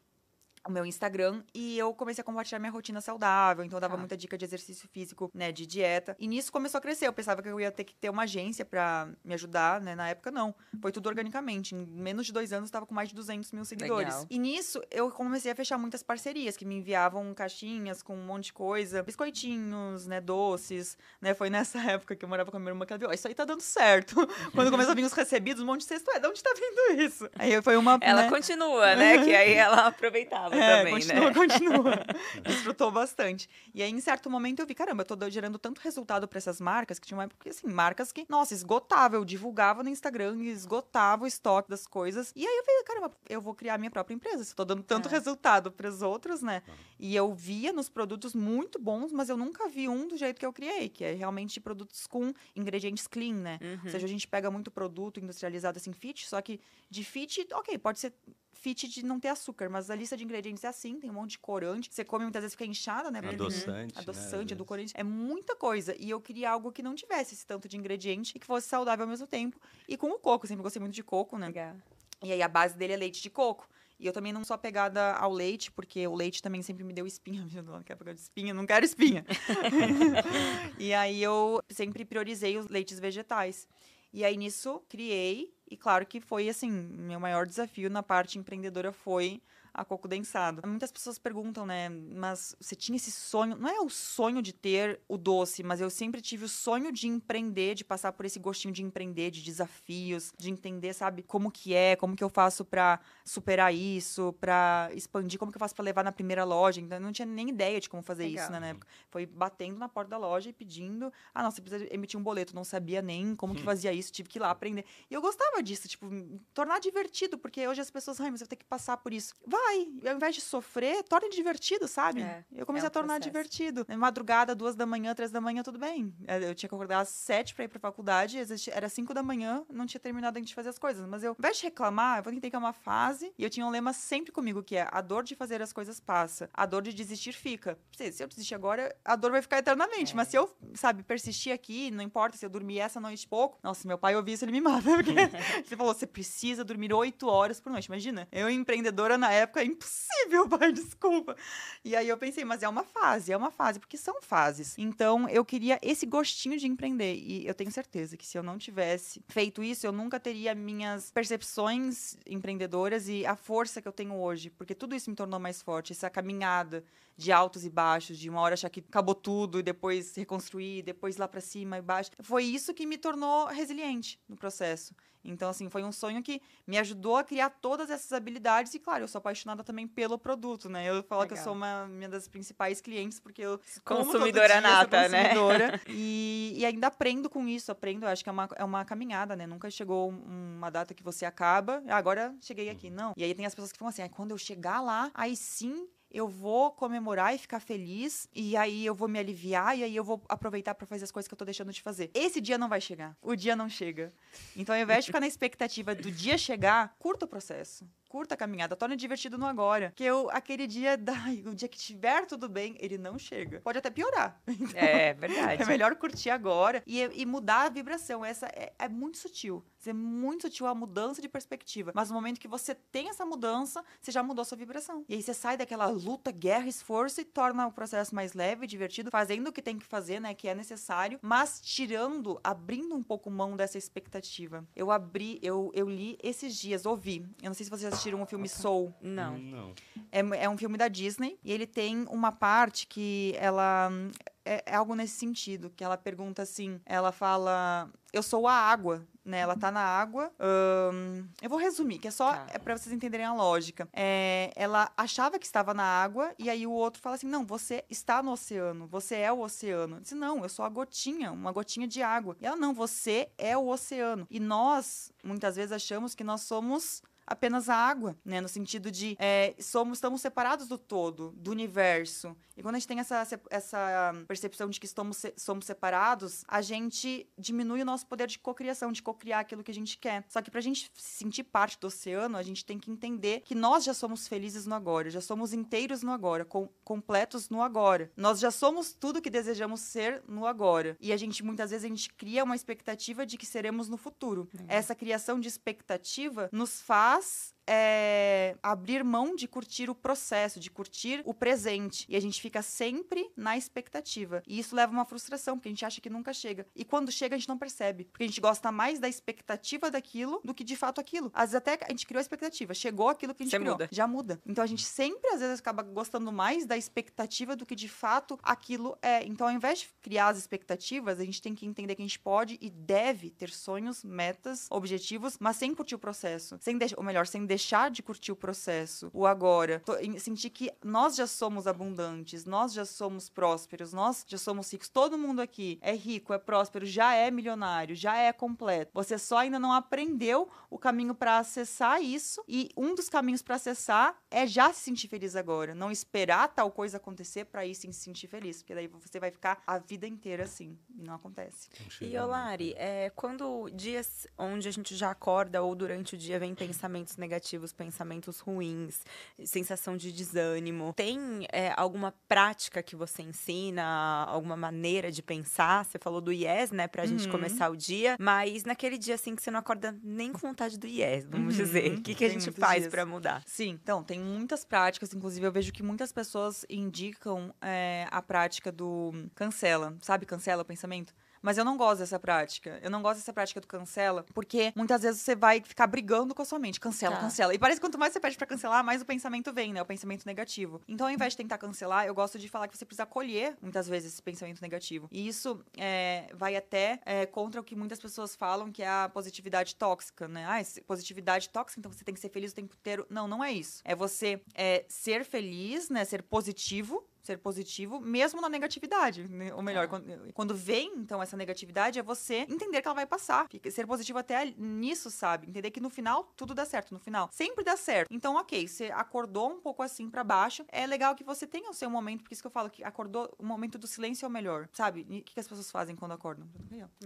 o meu Instagram e eu comecei a compartilhar minha rotina saudável, então eu dava ah. muita dica de exercício físico, né, de dieta. E nisso começou a crescer. Eu pensava que eu ia ter que ter uma agência para me ajudar, né? Na época não. Foi tudo organicamente. Em menos de dois anos eu estava com mais de 200 mil seguidores. Legal. E nisso eu comecei a fechar muitas parcerias que me enviavam caixinhas com um monte de coisa, biscoitinhos, né, doces, né? Foi nessa época que eu morava com a minha irmã que ela viu, oh, isso aí tá dando certo. Quando começou a vir os recebidos, um monte de cesto, é, de onde tá vindo isso? Aí foi uma Ela né? continua, né? que aí ela aproveitava é, também, continua, né? Continua, Desfrutou bastante. E aí, em certo momento, eu vi, caramba, eu tô gerando tanto resultado para essas marcas, que tinha uma época, assim, marcas que, nossa, esgotava. Eu divulgava no Instagram, esgotava o estoque das coisas. E aí eu falei, caramba, eu vou criar minha própria empresa. Se tô dando tanto é. resultado para os outros, né? E eu via nos produtos muito bons, mas eu nunca vi um do jeito que eu criei, que é realmente produtos com ingredientes clean, né? Uhum. Ou seja, a gente pega muito produto industrializado assim, fit, só que de fit, ok, pode ser fit de não ter açúcar, mas a lista de ingredientes é assim, tem um monte de corante. Você come muitas vezes fica inchada, né? Adoçante. Adoçante, né? edulcorante. É muita coisa. E eu queria algo que não tivesse esse tanto de ingrediente e que fosse saudável ao mesmo tempo. E com o coco, sempre gostei muito de coco, né? Legal. E aí a base dele é leite de coco. E eu também não sou apegada ao leite, porque o leite também sempre me deu espinha. Não quero pegar de espinha, não quero espinha. e aí eu sempre priorizei os leites vegetais. E aí nisso criei e claro que foi assim, meu maior desafio na parte empreendedora foi a coco densado. Muitas pessoas perguntam, né, mas você tinha esse sonho, não é o sonho de ter o doce, mas eu sempre tive o sonho de empreender, de passar por esse gostinho de empreender, de desafios, de entender, sabe, como que é, como que eu faço para superar isso, para expandir, como que eu faço para levar na primeira loja. Então eu não tinha nem ideia de como fazer Legal. isso né, na época. Foi batendo na porta da loja e pedindo, ah, não, você precisa emitir um boleto, não sabia nem como que hum. fazia isso, tive que ir lá aprender. E eu gostava disso, tipo, tornar divertido, porque hoje as pessoas, ai, mas você vai ter que passar por isso. Vai vai, ao invés de sofrer, torne divertido, sabe? É, eu comecei é a tornar processo. divertido. Madrugada, duas da manhã, três da manhã, tudo bem. É, eu tinha que acordar às sete pra ir pra faculdade, era cinco da manhã, não tinha terminado ainda de fazer as coisas. Mas eu, ao invés de reclamar, eu vou entender que é uma fase, e eu tinha um lema sempre comigo, que é a dor de fazer as coisas passa, a dor de desistir fica. Se eu desistir agora, a dor vai ficar eternamente. É. Mas se eu, sabe, persistir aqui, não importa se eu dormir essa noite pouco, nossa, meu pai ouvir isso, ele me mata. Porque ele falou, você precisa dormir oito horas por noite. Imagina, eu empreendedora na época, é impossível, pai, desculpa. E aí eu pensei, mas é uma fase, é uma fase, porque são fases. Então eu queria esse gostinho de empreender. E eu tenho certeza que se eu não tivesse feito isso, eu nunca teria minhas percepções empreendedoras e a força que eu tenho hoje. Porque tudo isso me tornou mais forte, essa caminhada de altos e baixos, de uma hora achar que acabou tudo e depois reconstruir, depois lá para cima e baixo. Foi isso que me tornou resiliente no processo. Então, assim, foi um sonho que me ajudou a criar todas essas habilidades. E, claro, eu sou apaixonada também pelo produto, né? Eu falo Legal. que eu sou uma, uma das principais clientes, porque eu consumidora dia, nata, né? consumidora, né? E, e, ainda aprendo com isso, aprendo. Acho que é uma, é uma caminhada, né? Nunca chegou uma data que você acaba, ah, agora cheguei aqui. Uhum. Não. E aí tem as pessoas que falam assim, ah, quando eu chegar lá, aí sim eu vou comemorar e ficar feliz, e aí eu vou me aliviar, e aí eu vou aproveitar para fazer as coisas que eu tô deixando de fazer. Esse dia não vai chegar. O dia não chega. Então, ao invés de ficar na expectativa do dia chegar, curta o processo curta a caminhada, torne divertido no agora. Que eu, aquele dia, da, o dia que tiver tudo bem, ele não chega. Pode até piorar. Então, é verdade. É melhor curtir agora e, e mudar a vibração. Essa é, é muito sutil. É muito sutil a mudança de perspectiva. Mas no momento que você tem essa mudança, você já mudou sua vibração. E aí você sai daquela luta, guerra, esforço e torna o processo mais leve, divertido, fazendo o que tem que fazer, né? Que é necessário, mas tirando, abrindo um pouco mão dessa expectativa. Eu abri, eu, eu li esses dias, ouvi. Eu não sei se vocês assistiram o filme Soul? Não. Não. É, é um filme da Disney e ele tem uma parte que ela é, é, algo nesse sentido, que ela pergunta assim, ela fala, eu sou a água, né? Ela tá na água. Um, eu vou resumir, que é só tá. é para vocês entenderem a lógica. É, ela achava que estava na água e aí o outro fala assim, não, você está no oceano, você é o oceano. Eu disse, não, eu sou a gotinha, uma gotinha de água. E ela, não, você é o oceano. E nós, muitas vezes, achamos que nós somos apenas a água, né? No sentido de é, somos, estamos separados do todo, do universo. E quando a gente tem essa, essa percepção de que estamos, somos separados, a gente diminui o nosso poder de cocriação, de cocriar aquilo que a gente quer. Só que pra gente se sentir parte do oceano, a gente tem que entender que nós já somos felizes no agora, já somos inteiros no agora, com, completos no agora. Nós já somos tudo que desejamos ser no agora. E a gente, muitas vezes, a gente cria uma expectativa de que seremos no futuro. Uhum. Essa criação de expectativa nos faz faz é, abrir mão de curtir o processo, de curtir o presente. E a gente fica sempre na expectativa. E isso leva a uma frustração, porque a gente acha que nunca chega. E quando chega, a gente não percebe. Porque a gente gosta mais da expectativa daquilo do que de fato aquilo. Às vezes até a gente criou a expectativa, chegou aquilo que a gente Você criou. Muda. Já muda. Então a gente sempre, às vezes, acaba gostando mais da expectativa do que de fato aquilo é. Então, ao invés de criar as expectativas, a gente tem que entender que a gente pode e deve ter sonhos, metas, objetivos, mas sem curtir o processo. Sem deixar, ou melhor, sem deixar de curtir o processo, o agora, sentir que nós já somos abundantes, nós já somos prósperos, nós já somos ricos. Todo mundo aqui é rico, é próspero, já é milionário, já é completo. Você só ainda não aprendeu o caminho para acessar isso e um dos caminhos para acessar é já se sentir feliz agora, não esperar tal coisa acontecer para ir se sentir feliz, porque daí você vai ficar a vida inteira assim e não acontece. E Olari, é, quando dias onde a gente já acorda ou durante o dia vem pensamentos negativos negativos, pensamentos ruins, sensação de desânimo. Tem é, alguma prática que você ensina, alguma maneira de pensar? Você falou do yes, né, pra uhum. gente começar o dia, mas naquele dia assim que você não acorda nem com vontade do yes, vamos uhum. dizer, o que, que a gente faz para mudar? Sim, então, tem muitas práticas, inclusive eu vejo que muitas pessoas indicam é, a prática do cancela, sabe, cancela o pensamento? Mas eu não gosto dessa prática. Eu não gosto dessa prática do cancela, porque muitas vezes você vai ficar brigando com a sua mente. Cancela, tá. cancela. E parece que quanto mais você pede para cancelar, mais o pensamento vem, né? O pensamento negativo. Então, ao invés de tentar cancelar, eu gosto de falar que você precisa acolher, muitas vezes, esse pensamento negativo. E isso é, vai até é, contra o que muitas pessoas falam, que é a positividade tóxica, né? Ah, positividade tóxica, então você tem que ser feliz o tempo inteiro. Não, não é isso. É você é, ser feliz, né? Ser positivo ser positivo, mesmo na negatividade. Né? Ou melhor, ah. quando, quando, vem, então, essa negatividade, é você entender que ela vai passar. Ser positivo até nisso, sabe? Entender que no final, tudo dá certo. No final, sempre dá certo. Então, ok, você acordou um pouco assim para baixo. É legal que você tenha o seu momento, por isso que eu falo que acordou, o momento do silêncio é o melhor, sabe? E o que, as pessoas fazem quando acordam?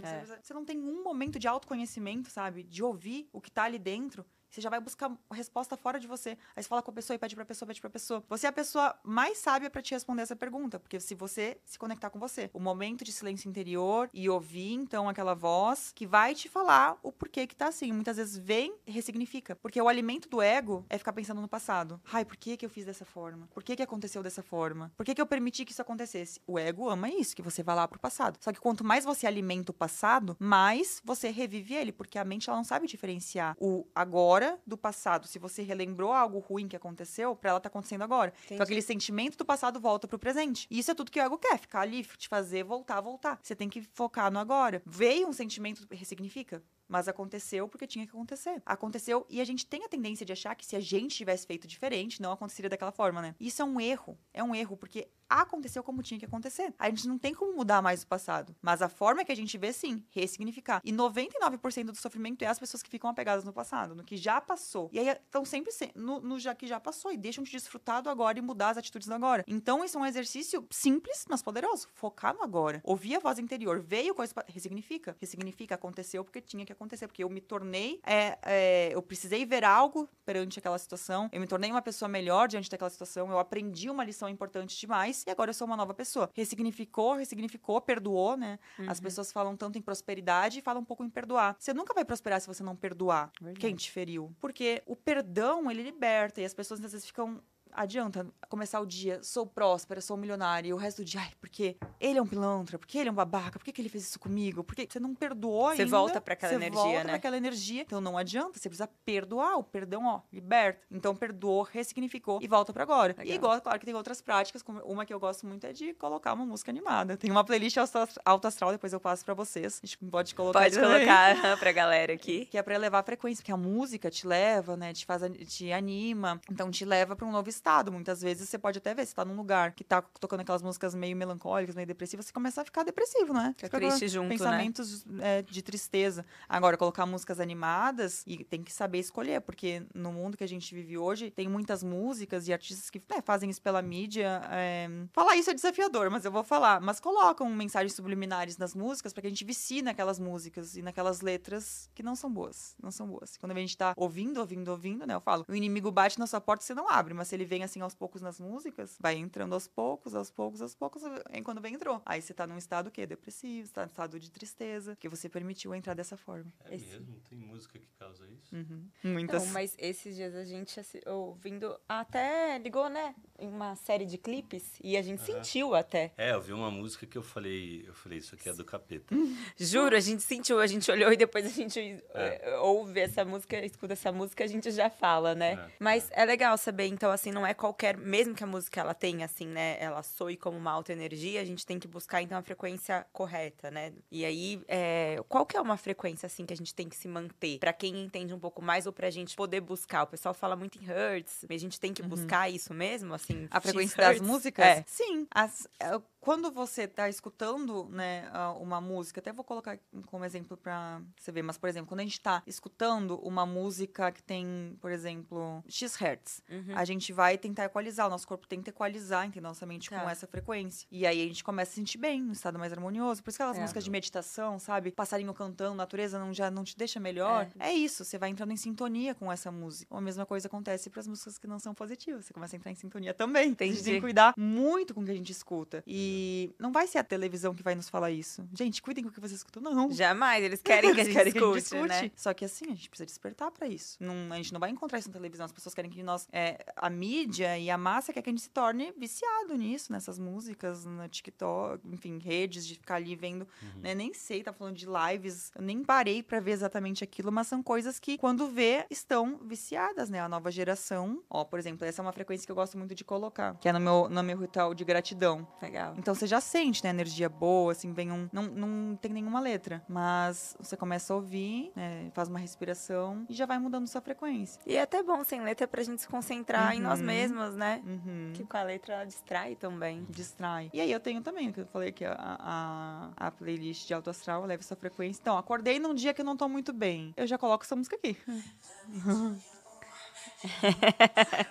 É. Você não tem um momento de autoconhecimento, sabe? De ouvir o que tá ali dentro você já vai buscar resposta fora de você. Aí você fala com a pessoa e pede pra pessoa, pede pra pessoa. Você é a pessoa mais sábia para te responder essa pergunta. Porque se você se conectar com você, o momento de silêncio interior e ouvir, então, aquela voz que vai te falar o porquê que tá assim. Muitas vezes vem e ressignifica. Porque o alimento do ego é ficar pensando no passado. Ai, por que que eu fiz dessa forma? Por que que aconteceu dessa forma? Por que que eu permiti que isso acontecesse? O ego ama isso, que você vai lá pro passado. Só que quanto mais você alimenta o passado, mais você revive ele. Porque a mente, ela não sabe diferenciar o agora memória do passado. Se você relembrou algo ruim que aconteceu, pra ela tá acontecendo agora. Entendi. Então aquele sentimento do passado volta pro presente. E isso é tudo que o ego quer, ficar ali, te fazer voltar, voltar. Você tem que focar no agora. Veio um sentimento, ressignifica. Mas aconteceu porque tinha que acontecer. Aconteceu e a gente tem a tendência de achar que se a gente tivesse feito diferente, não aconteceria daquela forma, né? Isso é um erro. É um erro, porque aconteceu como tinha que acontecer. A gente não tem como mudar mais o passado. Mas a forma que a gente vê, sim, ressignificar. E 99% do sofrimento é as pessoas que ficam apegadas no passado, no que já passou. E aí estão sempre se- no, no já que já passou e deixam de desfrutar do agora e mudar as atitudes do agora. Então, isso é um exercício simples, mas poderoso. Focar no agora. Ouvir a voz interior. Veio coisa. Ressignifica. Ressignifica. Aconteceu porque tinha que acontecer. Porque eu me tornei. é, é, eu precisei ver algo perante aquela situação. Eu me tornei uma pessoa melhor diante daquela situação. Eu aprendi uma lição importante demais. E agora eu sou uma nova pessoa. Ressignificou, ressignificou, perdoou, né? As pessoas falam tanto em prosperidade e falam um pouco em perdoar. Você nunca vai prosperar se você não perdoar Verdade. quem te feriu. Porque o perdão, ele liberta. E as pessoas às vezes ficam. Adianta começar o dia, sou próspera, sou milionária, e o resto do dia, ai, porque ele é um pilantra, porque ele é um babaca, por que, que ele fez isso comigo? Porque você não perdoou Você ainda. volta pra aquela você energia, volta né? pra aquela energia. Então não adianta, você precisa perdoar. O perdão, ó, liberta. Então perdoou, ressignificou e volta pra agora. Legal. E igual, claro que tem outras práticas, uma que eu gosto muito é de colocar uma música animada. Tem uma playlist alto- astral, depois eu passo pra vocês. A gente pode colocar Pode colocar pra galera aqui. Que é pra elevar a frequência, porque a música te leva, né? Te faz, te anima, então te leva pra um novo estado. Muitas vezes você pode até ver, você tá num lugar que tá tocando aquelas músicas meio melancólicas, meio depressivas, você começa a ficar depressivo, né? Fica Fica triste junto, né? pensamentos é, de tristeza. Agora, colocar músicas animadas e tem que saber escolher, porque no mundo que a gente vive hoje, tem muitas músicas e artistas que né, fazem isso pela mídia. é, Falar isso é desafiador, mas eu vou falar. Mas colocam mensagens subliminares nas músicas pra que a gente vicie naquelas músicas e naquelas letras que não são boas. Não são boas. Quando a gente tá ouvindo, ouvindo, ouvindo, né? Eu falo, o inimigo bate na sua porta e você não abre, mas se ele vem assim aos poucos nas músicas, vai entrando aos poucos, aos poucos, aos poucos, aí quando vem, entrou. Aí você tá num estado o quê? Depressivo, você tá num estado de tristeza, que você permitiu entrar dessa forma. É Esse- mesmo? Tem música que causa isso? Uhum. Muitas. Não, mas esses dias a gente assi- ouvindo até ligou, né? Em uma série de clipes e a gente sentiu até. É, eu vi uma música que eu falei, eu falei, isso aqui é do capeta. Juro, a gente sentiu, a gente olhou e depois a gente É. eh, ouve essa música, escuta essa música, a gente já fala, né? É, Mas é legal saber, então, assim, não é qualquer. Mesmo que a música ela tenha, assim, né? Ela soe como uma alta energia, a gente tem que buscar, então, a frequência correta, né? E aí, é, qual que é uma frequência, assim, que a gente tem que se manter? Pra quem entende um pouco mais ou pra gente poder buscar? O pessoal fala muito em hertz, mas a gente tem que buscar isso mesmo, assim? Uhum. A frequência das hertz? músicas? É. Sim. As- é, quando você tá escutando, né, uma música, até vou colocar como exemplo pra você ver, mas, por exemplo, quando a gente tá escutando uma música que tem, por exemplo, X hertz, Uhum. a gente vai tentar equalizar, o nosso corpo tenta equalizar, entendeu? Nossa mente Tá. com essa frequência. E aí a gente começa a se sentir bem, num estado mais harmonioso. Por isso que aquelas É. músicas de meditação, sabe? Passarinho cantando, natureza não, já não te deixa melhor. É. isso, você vai entrando em sintonia com essa música. A mesma coisa acontece para as músicas que não são positivas. Você começa a entrar em sintonia também. A gente tem que cuidar muito com o que a gente escuta. E não vai ser a televisão que vai nos falar isso. Gente, cuidem com o que você escuta, não. Jamais, eles querem que a gente querem escute, que a gente né? Só que assim, a gente precisa despertar pra isso. Não- a gente não vai encontrar isso na televisão. As pessoas querem que nós. é, a mídia e a massa quer que a gente se torne viciado nisso, nessas músicas, no TikTok, enfim, redes, de ficar ali vendo. Uhum. né? Nem sei, tá falando de lives. Eu nem parei pra ver exatamente aquilo, mas são coisas que, quando vê, estão viciadas, né? A nova geração. Ó, por exemplo, essa é uma frequência que eu gosto muito de colocar, que é no meu, no meu ritual de gratidão. Legal. Então você já sente, né, energia boa, assim, vem um. Não, não tem nenhuma letra. Mas você começa a ouvir, né? Faz uma respiração e já vai mudando sua frequência. E é até bom sem letra pra gente se concentrar em nós Uhum. mesmos, né? Uhum. Que com a letra ela distrai também. Distrai. E aí eu tenho também, que eu falei que a, a, a playlist de alto astral leva essa frequência. Então, acordei num dia que eu não tô muito bem. Eu já coloco essa música aqui.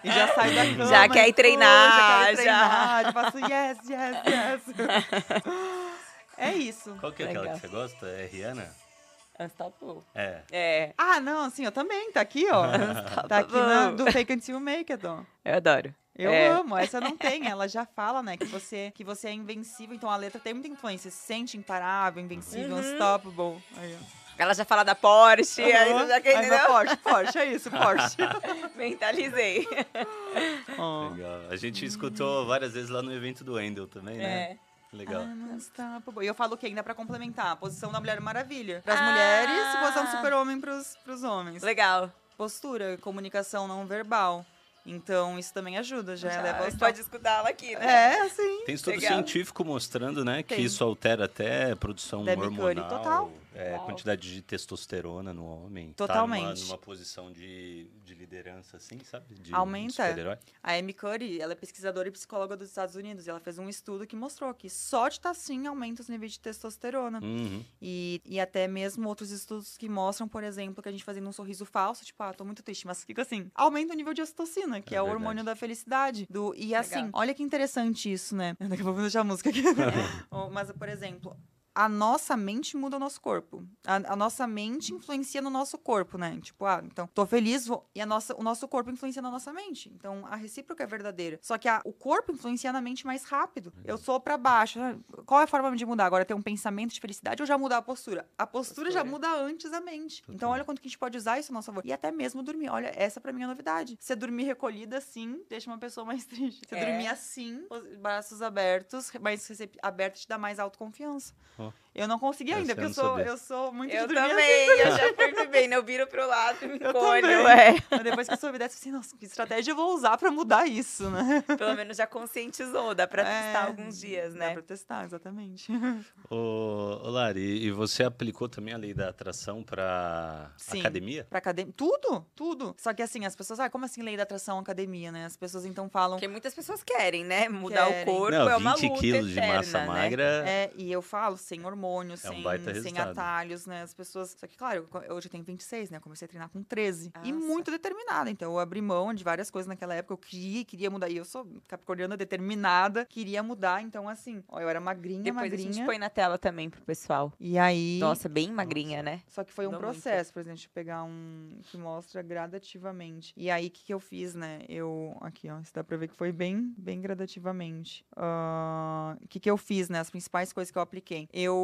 e já saio da cama. Já quer ir e, pô, treinar, já quero já. treinar. Já faço yes, yes, yes. é isso. Qual que é aquela Legal. que você gosta? É Rihanna? Unstoppable. É. É, Ah, não, assim, eu também. Tá aqui, ó. tá aqui na, do Fake Until You Make It, ó. eu adoro. Eu É. amo, essa não tem, ela já fala, né, que você, que você é invencível, então a letra tem muita influência, se sente imparável, invencível, Uhum. unstoppable. Aí, ó. Ela já fala da Porsche, aí você já quer Aí, entendeu? Porsche, Porsche, é isso, Porsche. Mentalizei. Ó. Legal. A gente escutou várias vezes lá no evento do Wendel também, né? É. Legal. Unstoppable. E eu falo que ainda pra complementar, a posição da Mulher Maravilha. Pras Ah. mulheres, posição super-homem pros, pros homens. Legal. Postura, comunicação não verbal. Então, isso também ajuda, já, Já, leva gente pode escutá-la aqui, né? É, sim. Tem estudo Legal. científico mostrando, né, que Tem. isso altera até a produção Curry, hormonal, total. É, quantidade de testosterona no homem. Totalmente. Tá numa, numa posição de, de liderança, assim, sabe? De Aumenta. super-herói. A Amy Curry, ela é pesquisadora e psicóloga dos Estados Unidos. E ela fez um estudo que mostrou que só de estar assim aumenta os níveis de testosterona. Uhum. E, e até mesmo outros estudos que mostram, por exemplo, que a gente fazendo um sorriso falso, tipo, ah, tô muito triste, mas fica assim, aumenta o nível de ocitocina, que É é, o hormônio da felicidade. Do, e assim, Legal. olha que interessante isso, né? Daqui a pouco eu vou deixar a música aqui. Mas, por exemplo, a nossa mente muda o nosso corpo. A, a nossa mente influencia no nosso corpo, né? Tipo, ah, então, tô feliz, vou... e a nossa, o nosso corpo influencia na nossa mente. Então, a recíproca é verdadeira. Só que a- o corpo influencia na mente mais rápido. Eu sou pra baixo. ah, Qual é a forma de mudar? Agora, ter um pensamento de felicidade ou já mudar a postura? A postura, já muda antes a mente. Então, olha quanto que a gente pode usar isso a nosso favor. E até mesmo dormir. Olha, essa pra mim é a novidade. Você dormir recolhida assim, deixa uma pessoa mais triste. Você É. dormir assim, os braços abertos, mais recep- aberto te dá mais autoconfiança. Ó. Eu não consegui ainda, eu porque eu sou, sabia. eu sou muito Eu de dormir também, eu já percebi, né? Eu viro pro lado e me encolho, é. assim. Mas depois que eu soube dessa, eu falei, nossa, que estratégia eu vou usar pra mudar isso, né? Pelo menos já conscientizou, dá pra testar É, alguns dias, Dá né? pra testar, exatamente. Ô, ô Lari, e você aplicou também a lei da atração para Sim. academia? Pra academia. Tudo, tudo. Só que assim, as pessoas, ah, como assim lei da atração academia, né? As pessoas então falam. Porque muitas pessoas querem, né? Mudar Querem. o corpo Não, é uma 20 luta quilos de eterna, massa né? magra. É, e eu falo sem É um sem, baita sem atalhos, né? As pessoas. Só que, claro, eu- hoje eu tenho 26, né? Eu comecei a treinar com 13. E Nossa. muito determinada. Então, eu abri mão de várias coisas naquela época. Eu queria, queria mudar. E eu sou capricorniana determinada, queria mudar. Então, assim, ó, eu era magrinha, Depois a magrinha. gente põe na tela também pro pessoal. E aí. Nossa, bem magrinha, né? Só que foi um Mudou muito. processo, por exemplo, de pegar um que mostra gradativamente. E aí, o que, que eu fiz, né? Eu. Aqui, ó. Isso dá pra ver que foi bem, bem gradativamente. Ah, O que, que eu fiz, né? As principais coisas que eu apliquei. Eu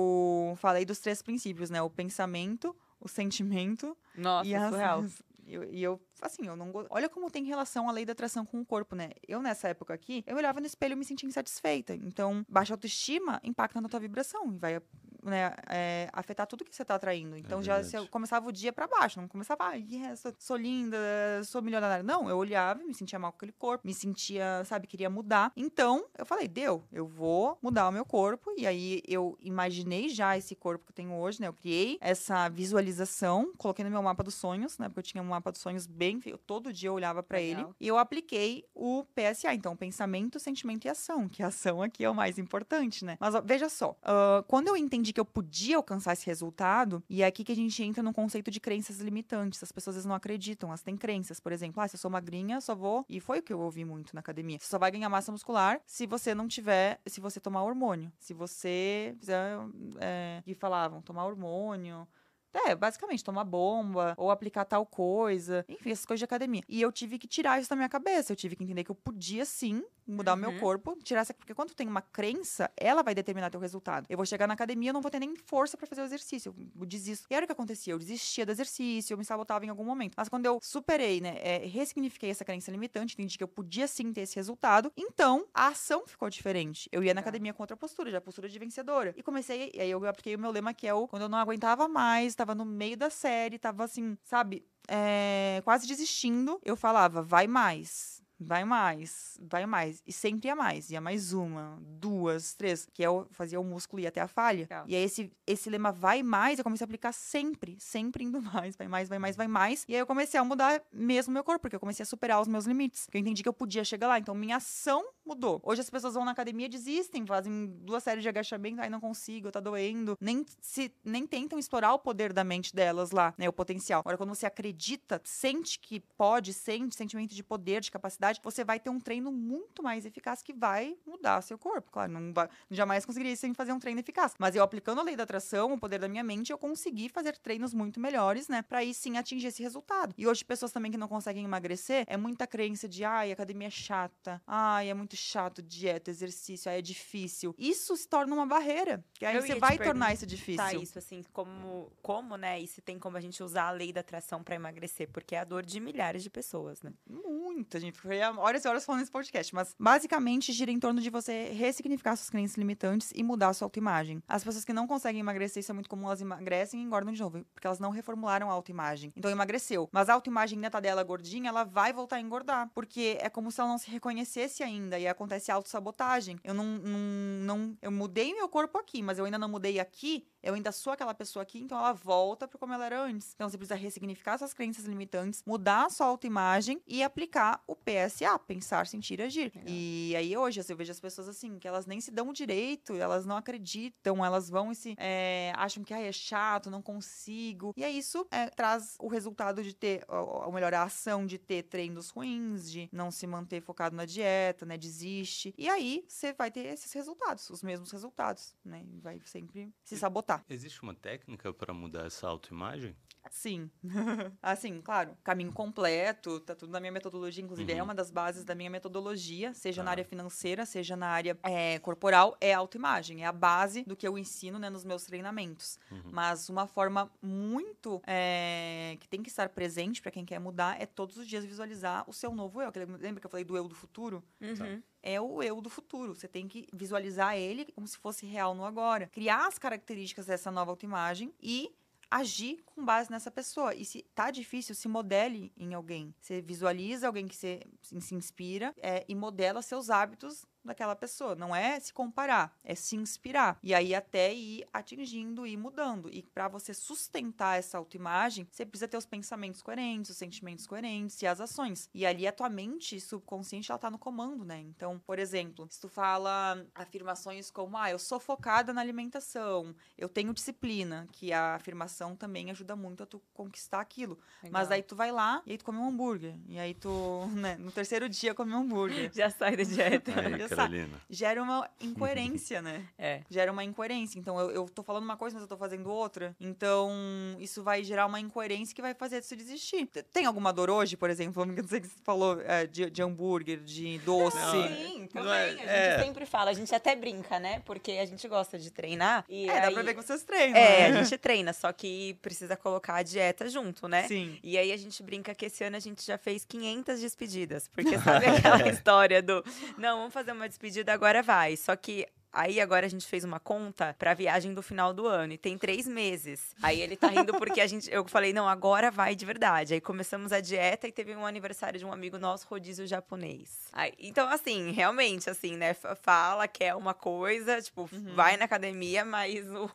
falei dos três princípios, né? O pensamento, o sentimento Nossa, e as. surreal. eu- E eu, assim, eu não. Olha como tem relação a lei da atração com o corpo, né? Eu, nessa época aqui, eu olhava no espelho e me sentia insatisfeita. Então, baixa autoestima impacta na tua vibração e vai né, é, afetar tudo que você tá atraindo. Então, já se eu começava o dia pra baixo, não começava, ah, yes, sou, sou linda, sou milionária. Não, eu olhava e me sentia mal com aquele corpo, me sentia, sabe, queria mudar. Então, eu falei, deu, eu vou mudar o meu corpo. E aí, eu imaginei já esse corpo que eu tenho hoje, né? Eu criei essa visualização, coloquei no meu mapa dos sonhos, né? Porque eu tinha um mapa dos sonhos bem feio. Todo dia eu olhava pra ele e eu apliquei o PSA. Então, pensamento, sentimento e ação. Que a ação aqui é o mais importante, né? Mas ó, veja só, ah, quando eu entendi que eu podia alcançar esse resultado, e é aqui que a gente entra no conceito de crenças limitantes. As pessoas às vezes não acreditam, elas têm crenças. Por exemplo, ah, se eu sou magrinha, só vou. E foi o que eu ouvi muito na academia. Você só vai ganhar massa muscular se você não tiver. Se você tomar hormônio. Se você fizer. É, falavam, tomar hormônio. É, basicamente, tomar bomba ou aplicar tal coisa. Enfim, essas coisas de academia. E eu tive que tirar isso da minha cabeça. Eu tive que entender que eu podia sim mudar o meu Uhum. corpo, tirar essa. Porque quando tu tem uma crença, ela vai determinar teu resultado. Eu vou chegar na academia, eu não vou ter nem força pra fazer o exercício. Eu desisto. E era o que acontecia. Eu desistia do exercício, eu me sabotava em algum momento. Mas quando eu superei, né, é, ressignifiquei essa crença limitante, entendi que eu podia sim ter esse resultado, então a ação ficou diferente. Eu ia na Tá. academia com outra postura, já postura de vencedora. E comecei, e aí eu apliquei o meu lema que é o quando eu não aguentava mais, tava no meio da série, tava assim, sabe, é, quase desistindo, eu falava, vai mais. Vai mais, vai mais. E sempre ia mais. Ia mais uma, duas, três. Que eu fazia o músculo ir até a falha. Legal. E aí esse, esse lema vai mais, eu comecei a aplicar sempre. Sempre indo mais. Vai mais, vai mais, vai mais. E aí eu comecei a mudar mesmo meu corpo. Porque eu comecei a superar os meus limites. Porque eu entendi que eu podia chegar lá. Então minha ação mudou. Hoje as pessoas vão na academia, desistem, fazem duas séries de agachamento, aí não consigo, tá doendo. Nem, se, nem tentam explorar o poder da mente delas lá, né? O potencial. Agora, quando você acredita, sente que pode, sente sentimento de poder, de capacidade, você vai ter um treino muito mais eficaz que vai mudar seu corpo. Claro, não vai, jamais conseguiria isso sem fazer um treino eficaz. Mas eu aplicando a lei da atração, o poder da minha mente, eu consegui fazer treinos muito melhores, né? Pra aí sim atingir esse resultado. E hoje, pessoas também que não conseguem emagrecer, é muita crença de, ai, academia é chata, ai, é muito chato, dieta, exercício, ai, é difícil. Isso se torna uma barreira. Que aí Eu você vai tornar isso difícil. Tá, isso assim, como, como, né? E se tem como a gente usar a lei da atração pra emagrecer, porque é a dor de milhares de pessoas, né? Muita gente. Foi ficaria horas e horas falando nesse podcast. Mas basicamente gira em torno de você ressignificar suas crenças limitantes e mudar sua autoimagem. As pessoas que não conseguem emagrecer, isso é muito comum, elas emagrecem e engordam de novo, porque elas não reformularam a autoimagem. Então emagreceu. Mas a autoimagem ainda tá dela gordinha, ela vai voltar a engordar. Porque é como se ela não se reconhecesse ainda. E acontece autossabotagem. Eu não, não, não. Eu mudei meu corpo aqui, mas eu ainda não mudei aqui eu ainda sou aquela pessoa aqui, então ela volta para como ela era antes. Então você precisa ressignificar suas crenças limitantes, mudar a sua autoimagem e aplicar o PSA, pensar, sentir, agir. E aí hoje assim, eu vejo as pessoas assim, que elas nem se dão direito, elas não acreditam, elas vão e se é, acham que ah, é chato, não consigo. E aí isso é, traz o resultado de ter, ou melhor, a ação de ter treinos ruins, de não se manter focado na dieta, né? Desiste. E aí você vai ter esses resultados, os mesmos resultados, né? Vai sempre se sabotar voltar. Existe uma técnica para mudar essa autoimagem? Sim. assim, claro, caminho completo, tá tudo na minha metodologia, inclusive é uhum. é uma das bases da minha metodologia, seja tá. na área financeira, seja na área é, corporal, é autoimagem, é a base do que eu ensino né, nos meus treinamentos. Uhum. Mas uma forma muito é, que tem que estar presente para quem quer mudar é todos os dias visualizar o seu novo eu. Lembra que eu falei do eu do futuro? Uhum é o eu do futuro. Você tem que visualizar ele como se fosse real no agora. Criar as características dessa nova autoimagem e agir com base nessa pessoa. E se tá difícil, se modele em alguém. Você visualiza alguém que você se inspira é, e modela seus hábitos daquela pessoa. Não é se comparar, é se inspirar. E aí até ir atingindo e mudando. E para você sustentar essa autoimagem, você precisa ter os pensamentos coerentes, os sentimentos coerentes e as ações. E ali a tua mente subconsciente, ela tá no comando, né? Então, por exemplo, se tu fala afirmações como, ah, eu sou focada na alimentação, eu tenho disciplina, que a afirmação também ajuda muito a tu conquistar aquilo. Legal. Mas aí tu vai lá e aí tu come um hambúrguer. E aí tu, né, no terceiro dia come um hambúrguer. Já sai da dieta. Aí, Carolina. gera uma incoerência, né? É. Gera uma incoerência. Então, eu, eu tô falando uma coisa, mas eu tô fazendo outra. Então, isso vai gerar uma incoerência que vai fazer você desistir. Tem alguma dor hoje, por exemplo? Não sei que você falou é, de, de, hambúrguer, de doce. Não, Sim, também. É, a gente é. sempre fala, a gente até brinca, né? Porque a gente gosta de treinar. E é, aí... dá pra ver que vocês treinam. É, né? a gente treina, só que precisa colocar a dieta junto, né? Sim. E aí a gente brinca que esse ano a gente já fez 500 despedidas. Porque sabe aquela história do, não, vamos fazer uma despedida, agora vai. Só que Aí agora a gente fez uma conta pra viagem do final do ano e tem três meses. Aí ele tá rindo porque a gente, eu falei, não, agora vai de verdade. Aí começamos a dieta e teve um aniversário de um amigo nosso, rodízio japonês. Aí, então, assim, realmente, assim, né? Fala que é uma coisa, tipo, uhum. vai na academia, mas o.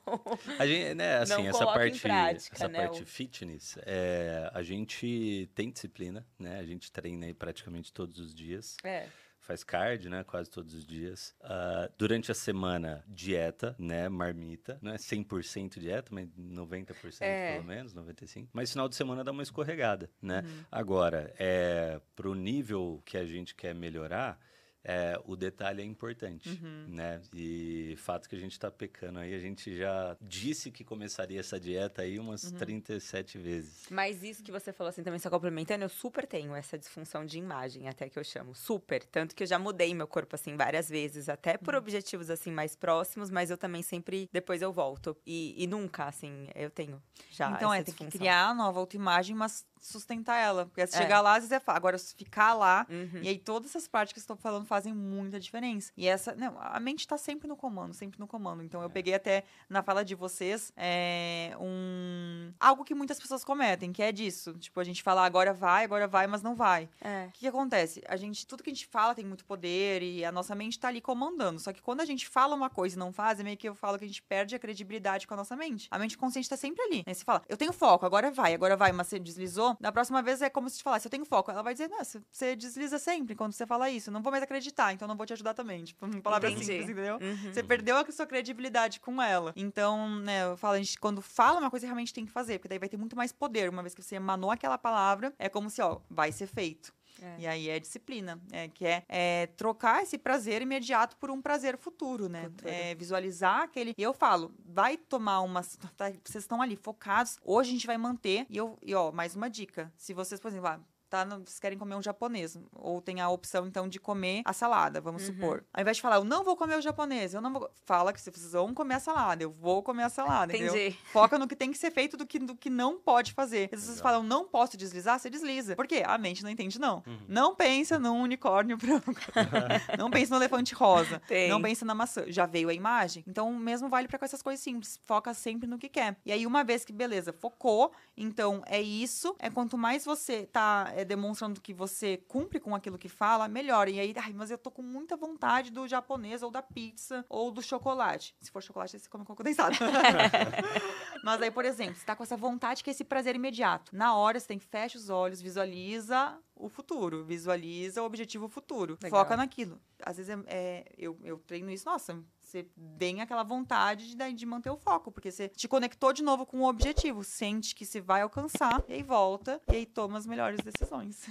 A gente, né, assim, essa parte, prática, essa né, parte o... fitness, é, a gente tem disciplina, né? A gente treina aí praticamente todos os dias. É faz cardio, né? Quase todos os dias. Uh, durante a semana, dieta, né? Marmita. Não é 100% dieta, mas 90% é. pelo menos, 95%. Mas final de semana dá uma escorregada, né? Uhum. Agora, é, pro nível que a gente quer melhorar, é, o detalhe é importante, uhum. né? E fato que a gente está pecando aí, a gente já disse que começaria essa dieta aí umas uhum. 37 vezes. Mas isso que você falou assim também, só complementando, eu super tenho essa disfunção de imagem, até que eu chamo, super. Tanto que eu já mudei meu corpo, assim, várias vezes, até por uhum. objetivos, assim, mais próximos, mas eu também sempre, depois eu volto. E, e nunca, assim, eu tenho já Então é, tem que criar nova autoimagem, mas sustentar ela. Porque se é. chegar lá, às vezes é fácil. Agora, se ficar lá, uhum. e aí todas essas partes que eu estou falando fazem muita diferença. E essa, não, a mente está sempre no comando, sempre no comando. Então, eu é. peguei até na fala de vocês é, um algo que muitas pessoas cometem, que é disso. Tipo, a gente fala agora vai, agora vai, mas não vai. É. O que, que, acontece? A gente, tudo que a gente fala tem muito poder e a nossa mente está ali comandando. Só que quando a gente fala uma coisa e não faz, é meio que eu falo que a gente perde a credibilidade com a nossa mente. A mente consciente está sempre ali. Né? Você fala, eu tenho foco, agora vai, agora vai, mas você deslizou, da próxima vez é como se te falasse, eu tenho foco. Ela vai dizer, nossa, você desliza sempre quando você fala isso. Não vou mais acreditar, então não vou te ajudar também. Tipo, palavras Entendi. simples, entendeu? Uhum. Você perdeu a sua credibilidade com ela. Então, né, eu falo, a gente, quando fala uma coisa, realmente tem que fazer, porque daí vai ter muito mais poder. Uma vez que você emanou aquela palavra, é como se, ó, vai ser feito. É. E aí é disciplina, é, que é, é, trocar esse prazer imediato por um prazer futuro, né? Futuro. É, visualizar aquele. E eu falo, vai tomar uma. Tá, vocês estão ali focados. Hoje a gente vai manter. E eu, e ó, mais uma dica. Se vocês, por exemplo, ah, tá? no- Vocês querem comer um japonês. Ou tem a opção, então, de comer a salada, vamos Uhum. supor. Ao invés de falar, eu não vou comer o japonês, eu não vou. Fala que vocês vão comer a salada, eu vou comer a salada. entendeu? Entendi. Foca no que tem que ser feito do que, do que não pode fazer. Às vezes vocês falam, não posso deslizar, você desliza. Por quê? A mente não entende, não. Uhum. Não pensa num unicórnio branco. não pensa no elefante rosa. Tem. Não pensa na maçã. Já veio a imagem. Então, o mesmo vale pra com essas coisas simples. Foca sempre no que quer. E aí, uma vez que, beleza, focou, então é isso. É quanto mais você tá é, demonstrando que você cumpre com aquilo que fala, melhor. E aí, ai, mas eu tô com muita vontade do japonês, ou da pizza, ou do chocolate. Se for chocolate, você come com condensado. mas aí, por exemplo, você tá com essa vontade que é esse prazer imediato. Na hora, você tem que fecha os olhos, visualiza o futuro, visualiza o objetivo futuro. Legal. Foca naquilo. Às vezes é, é- eu, eu treino isso, nossa, você vem aquela vontade de, de manter o foco, porque você te conectou de novo com o objetivo, sente que você vai alcançar, e aí volta, e aí toma as melhores decisões.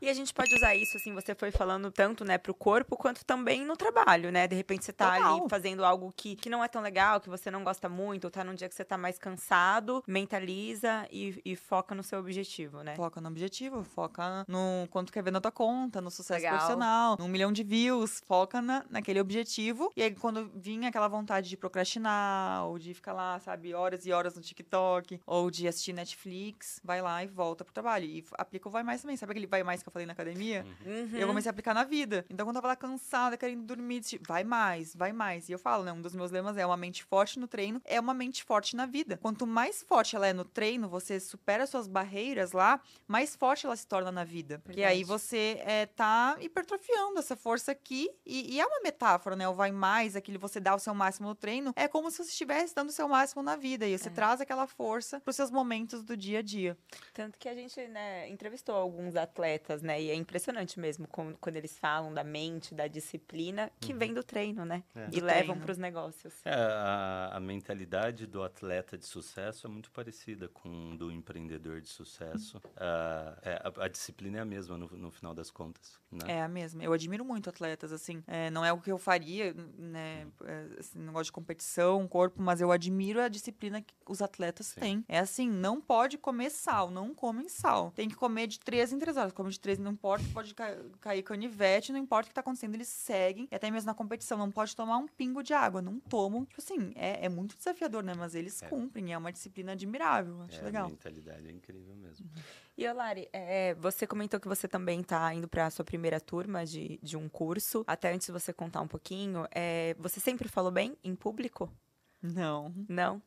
E a gente pode usar isso, assim, você foi falando tanto, né, pro corpo, quanto também no trabalho, né? De repente você tá ali fazendo algo que, que não é tão legal, que você não gosta muito, ou tá num dia que você tá mais cansado, mentaliza e, e foca no seu objetivo, né? Foca no objetivo, foca no quanto quer ver na tua conta, no sucesso Legal. profissional, num milhão de views, foca na, naquele objetivo. E aí, quando vinha aquela vontade de procrastinar, ou de ficar lá, sabe, horas e horas no TikTok, ou de assistir Netflix, vai lá e volta pro trabalho. E aplica o vai mais também. Sabe aquele vai mais que eu falei na academia? Uhum. Eu comecei a aplicar na vida. Então, quando eu tava lá cansada, querendo dormir, tipo, vai mais, vai mais. E eu falo, né? Um dos meus lemas é uma mente forte no treino, é uma mente forte na vida. Quanto mais forte ela é no treino, você supera suas barreiras lá, mais forte ela se torna na vida. Porque aí Verdade. você é, tá hipertrofiando essa força aqui. E, e é uma metáfora, né? O vai mais, aquele você dá o seu máximo no treino, é como se você estivesse dando o seu máximo na vida. E você É. traz aquela força pros seus momentos do dia a dia. Tanto que a gente, né, entrevistou alguns atletas, né? E é impressionante mesmo com- quando eles falam da mente, da disciplina, que vem do treino, né? É. E Do levam treino. pros negócios. É, a, a mentalidade do atleta de sucesso é muito parecida com do empreendedor de sucesso. Ah, é, a, a disciplina é a mesma no, no final das contas. Né? É a mesma. Eu admiro muito atletas, assim. É, não é o que eu faria, né? É, assim, não gosto de competição, corpo, mas eu admiro a disciplina que os atletas Sim. têm. É assim, não pode comer sal, não comem sal. Tem que comer de três em três horas. Come de três, não importa pode ca- cair canivete, não importa o que tá acontecendo, eles seguem. E até mesmo na competição, não pode tomar um pingo de água, não tomam. Tipo assim, é, é muito desafiador, né? Mas eles É. cumprem, é uma disciplina admirável. Acho É, legal. A mentalidade é incrível mesmo. E, Olari, é, você comentou que você também está indo para a sua primeira turma de, de um curso. Até antes de você contar um pouquinho, é, você sempre falou bem em público? Não, Não?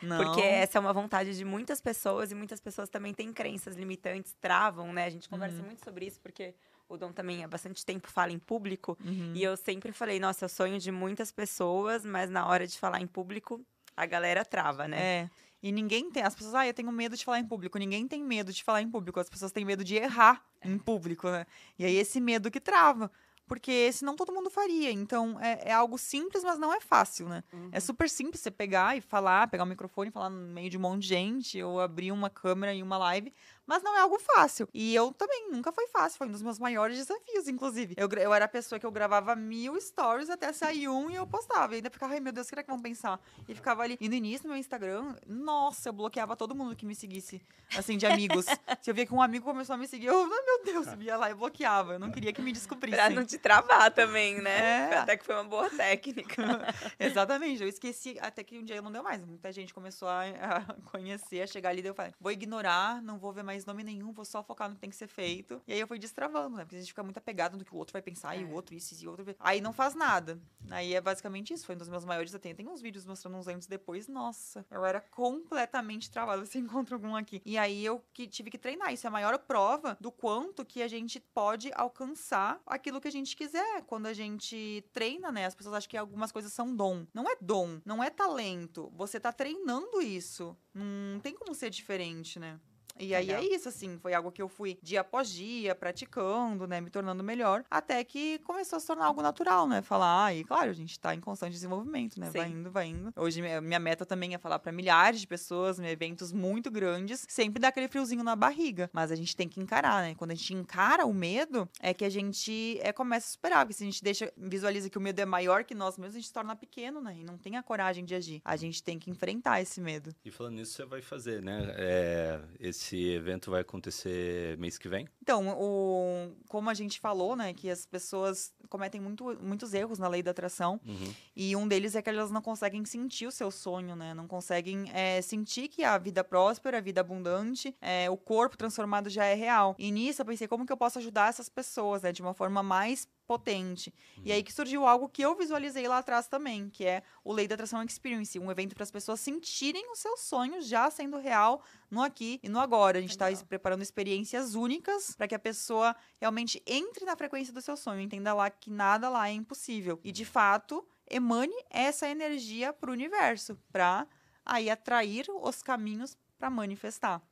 não. Porque essa é uma vontade de muitas pessoas e muitas pessoas também têm crenças limitantes, travam, né? A gente conversa Uhum. muito sobre isso porque o Dom também há bastante tempo fala em público. Uhum. E eu sempre falei, nossa, é o sonho de muitas pessoas, mas na hora de falar em público, a galera trava, né? É. E ninguém tem. As pessoas, ah, eu tenho medo de falar em público. Ninguém tem medo de falar em público. As pessoas têm medo de errar em público, né? E aí esse medo que trava. Porque senão todo mundo faria. Então é, é algo simples, mas não é fácil, né? Uhum. É super simples você pegar e falar, pegar o microfone e falar no meio de um monte de gente, ou abrir uma câmera em uma live, mas não é algo fácil. E eu também, nunca foi fácil, foi um dos meus maiores desafios, inclusive. Eu, eu era a pessoa que eu gravava mil stories até sair um e eu postava. E ainda ficava, ai meu Deus, o que será que vão pensar? E ficava ali. E no início, no meu Instagram, nossa, eu bloqueava todo mundo que me seguisse, assim, de amigos. Se eu via que um amigo começou a me seguir, eu, ai meu Deus, via lá e bloqueava. Eu não queria que me descobrissem. Pra não te travar também, né? É. Até que foi uma boa técnica. Exatamente, eu esqueci até que um dia não deu mais. Muita gente começou a, a conhecer, a chegar ali, daí eu falei, vou ignorar, não vou ver mais nome nenhum, vou só focar no que tem que ser feito. E aí eu fui destravando, né? Porque a gente fica muito apegado no que o outro vai pensar, e É. o outro isso, e o outro. Aí não faz nada. Aí é basicamente isso. Foi um dos meus maiores desafios. Tem uns vídeos mostrando uns anos depois, nossa, eu era completamente travada. Você encontra algum aqui. E aí eu que tive que treinar. Isso é a maior prova do quanto que a gente pode alcançar aquilo que a gente quiser. Quando a gente treina, né? As pessoas acham que algumas coisas são dom. Não é dom, não é talento. Você tá treinando isso. Não tem como ser diferente, né? E aí Legal. é isso, assim, foi algo que eu fui dia após dia, praticando, né, me tornando melhor, até que começou a se tornar algo natural, né, falar, ah, e claro, a gente tá em constante desenvolvimento, né, vai Sim. indo, vai indo. Hoje minha meta também é falar pra milhares de pessoas, em eventos muito grandes, sempre dá aquele friozinho na barriga, mas a gente tem que encarar, né, quando a gente encara o medo, é que a gente é, começa a superar, porque se a gente deixa, visualiza que o medo é maior que nós mesmos, a gente se torna pequeno, né, e não tem a coragem de agir. A gente tem que enfrentar esse medo. E falando nisso, você vai fazer, né? é, esse Esse evento vai acontecer mês que vem? Então, o, como a gente falou, né, que as pessoas cometem muito, muitos erros na lei da atração, Uhum. e um deles é que elas não conseguem sentir o seu sonho, né, não conseguem é, sentir que a vida próspera, a vida abundante, é, o corpo transformado já é real. E nisso eu pensei, como que eu posso ajudar essas pessoas, né, de uma forma mais potente. E aí que surgiu algo que eu visualizei lá atrás também, que é o Lei da Atração Experience, um evento para as pessoas sentirem os seus sonhos já sendo real no aqui e no agora. A gente está preparando experiências únicas para que a pessoa realmente entre na frequência do seu sonho, entenda lá que nada lá é impossível. E de fato, emane essa energia para o universo, para aí atrair os caminhos para manifestar.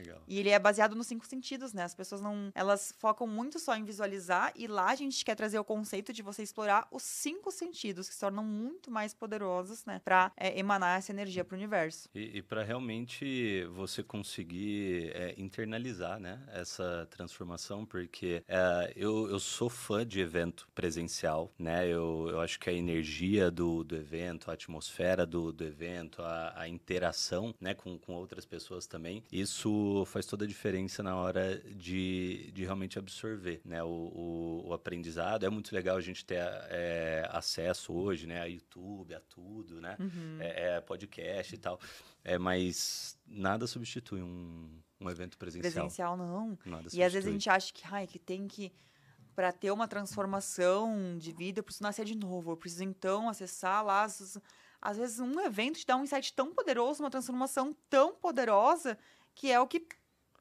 Legal. E ele é baseado nos cinco sentidos, né? As pessoas não. Elas focam muito só em visualizar, e lá a gente quer trazer o conceito de você explorar os cinco sentidos, que se tornam muito mais poderosos, né? Pra é, emanar essa energia pro universo. E, e para realmente você conseguir é, internalizar né, essa transformação, porque é, eu, eu sou fã de evento presencial, né? Eu, eu acho que a energia do, do evento, a atmosfera do, do evento, a, a interação né, com, com outras pessoas também, isso faz toda a diferença na hora de, de realmente absorver né, o, o, o aprendizado. É muito legal a gente ter é, acesso hoje né, a YouTube, a tudo, né? é, é podcast e tal. É, mas nada substitui um, um evento presencial. Presencial não. Nada E às vezes a substitui. gente acha que, ai, que tem que. Pra ter uma transformação de vida, eu preciso nascer de novo. Eu preciso então acessar lá. as- Às vezes um evento te dá um insight tão poderoso, uma transformação tão poderosa, que é o que,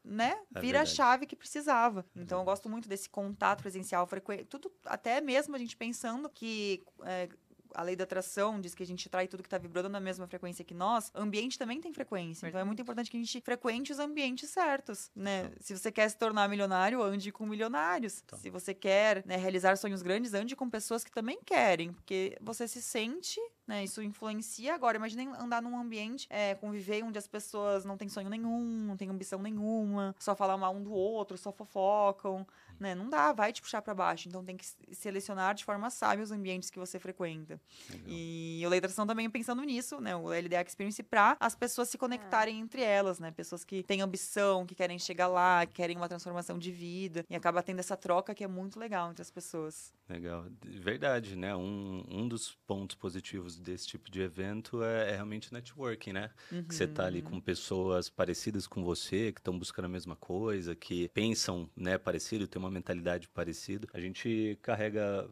né, É vira a verdade. chave que precisava. Então eu gosto muito desse contato presencial frequente. Tudo, até mesmo a gente pensando que. é, a lei da atração diz que a gente atrai tudo que está vibrando na mesma frequência que nós. Ambiente também tem frequência. Então é muito importante que a gente frequente os ambientes certos, né? Se você quer se tornar milionário, ande com milionários. Tá. Se você quer né, realizar sonhos grandes, ande com pessoas que também querem, porque você se sente, né? Isso influencia. Agora, imagine andar num ambiente, é, conviver onde as pessoas não têm sonho nenhum, não têm ambição nenhuma, só falam mal um do outro, só fofocam, né? Não dá, vai te puxar para baixo. Então tem que selecionar de forma sábia os ambientes que você frequenta. Legal. E o Atração também pensando nisso, né? O LDA Experience para as pessoas se conectarem entre elas, né? Pessoas que têm ambição, que querem chegar lá, que querem uma transformação de vida. E acaba tendo essa troca que é muito legal entre as pessoas. Legal. Verdade, né? Um, um dos pontos positivos desse tipo de evento é, é realmente networking, né? Que você tá ali com pessoas parecidas com você, que estão buscando a mesma coisa, que pensam, né, parecido, têm uma mentalidade parecida. A gente carrega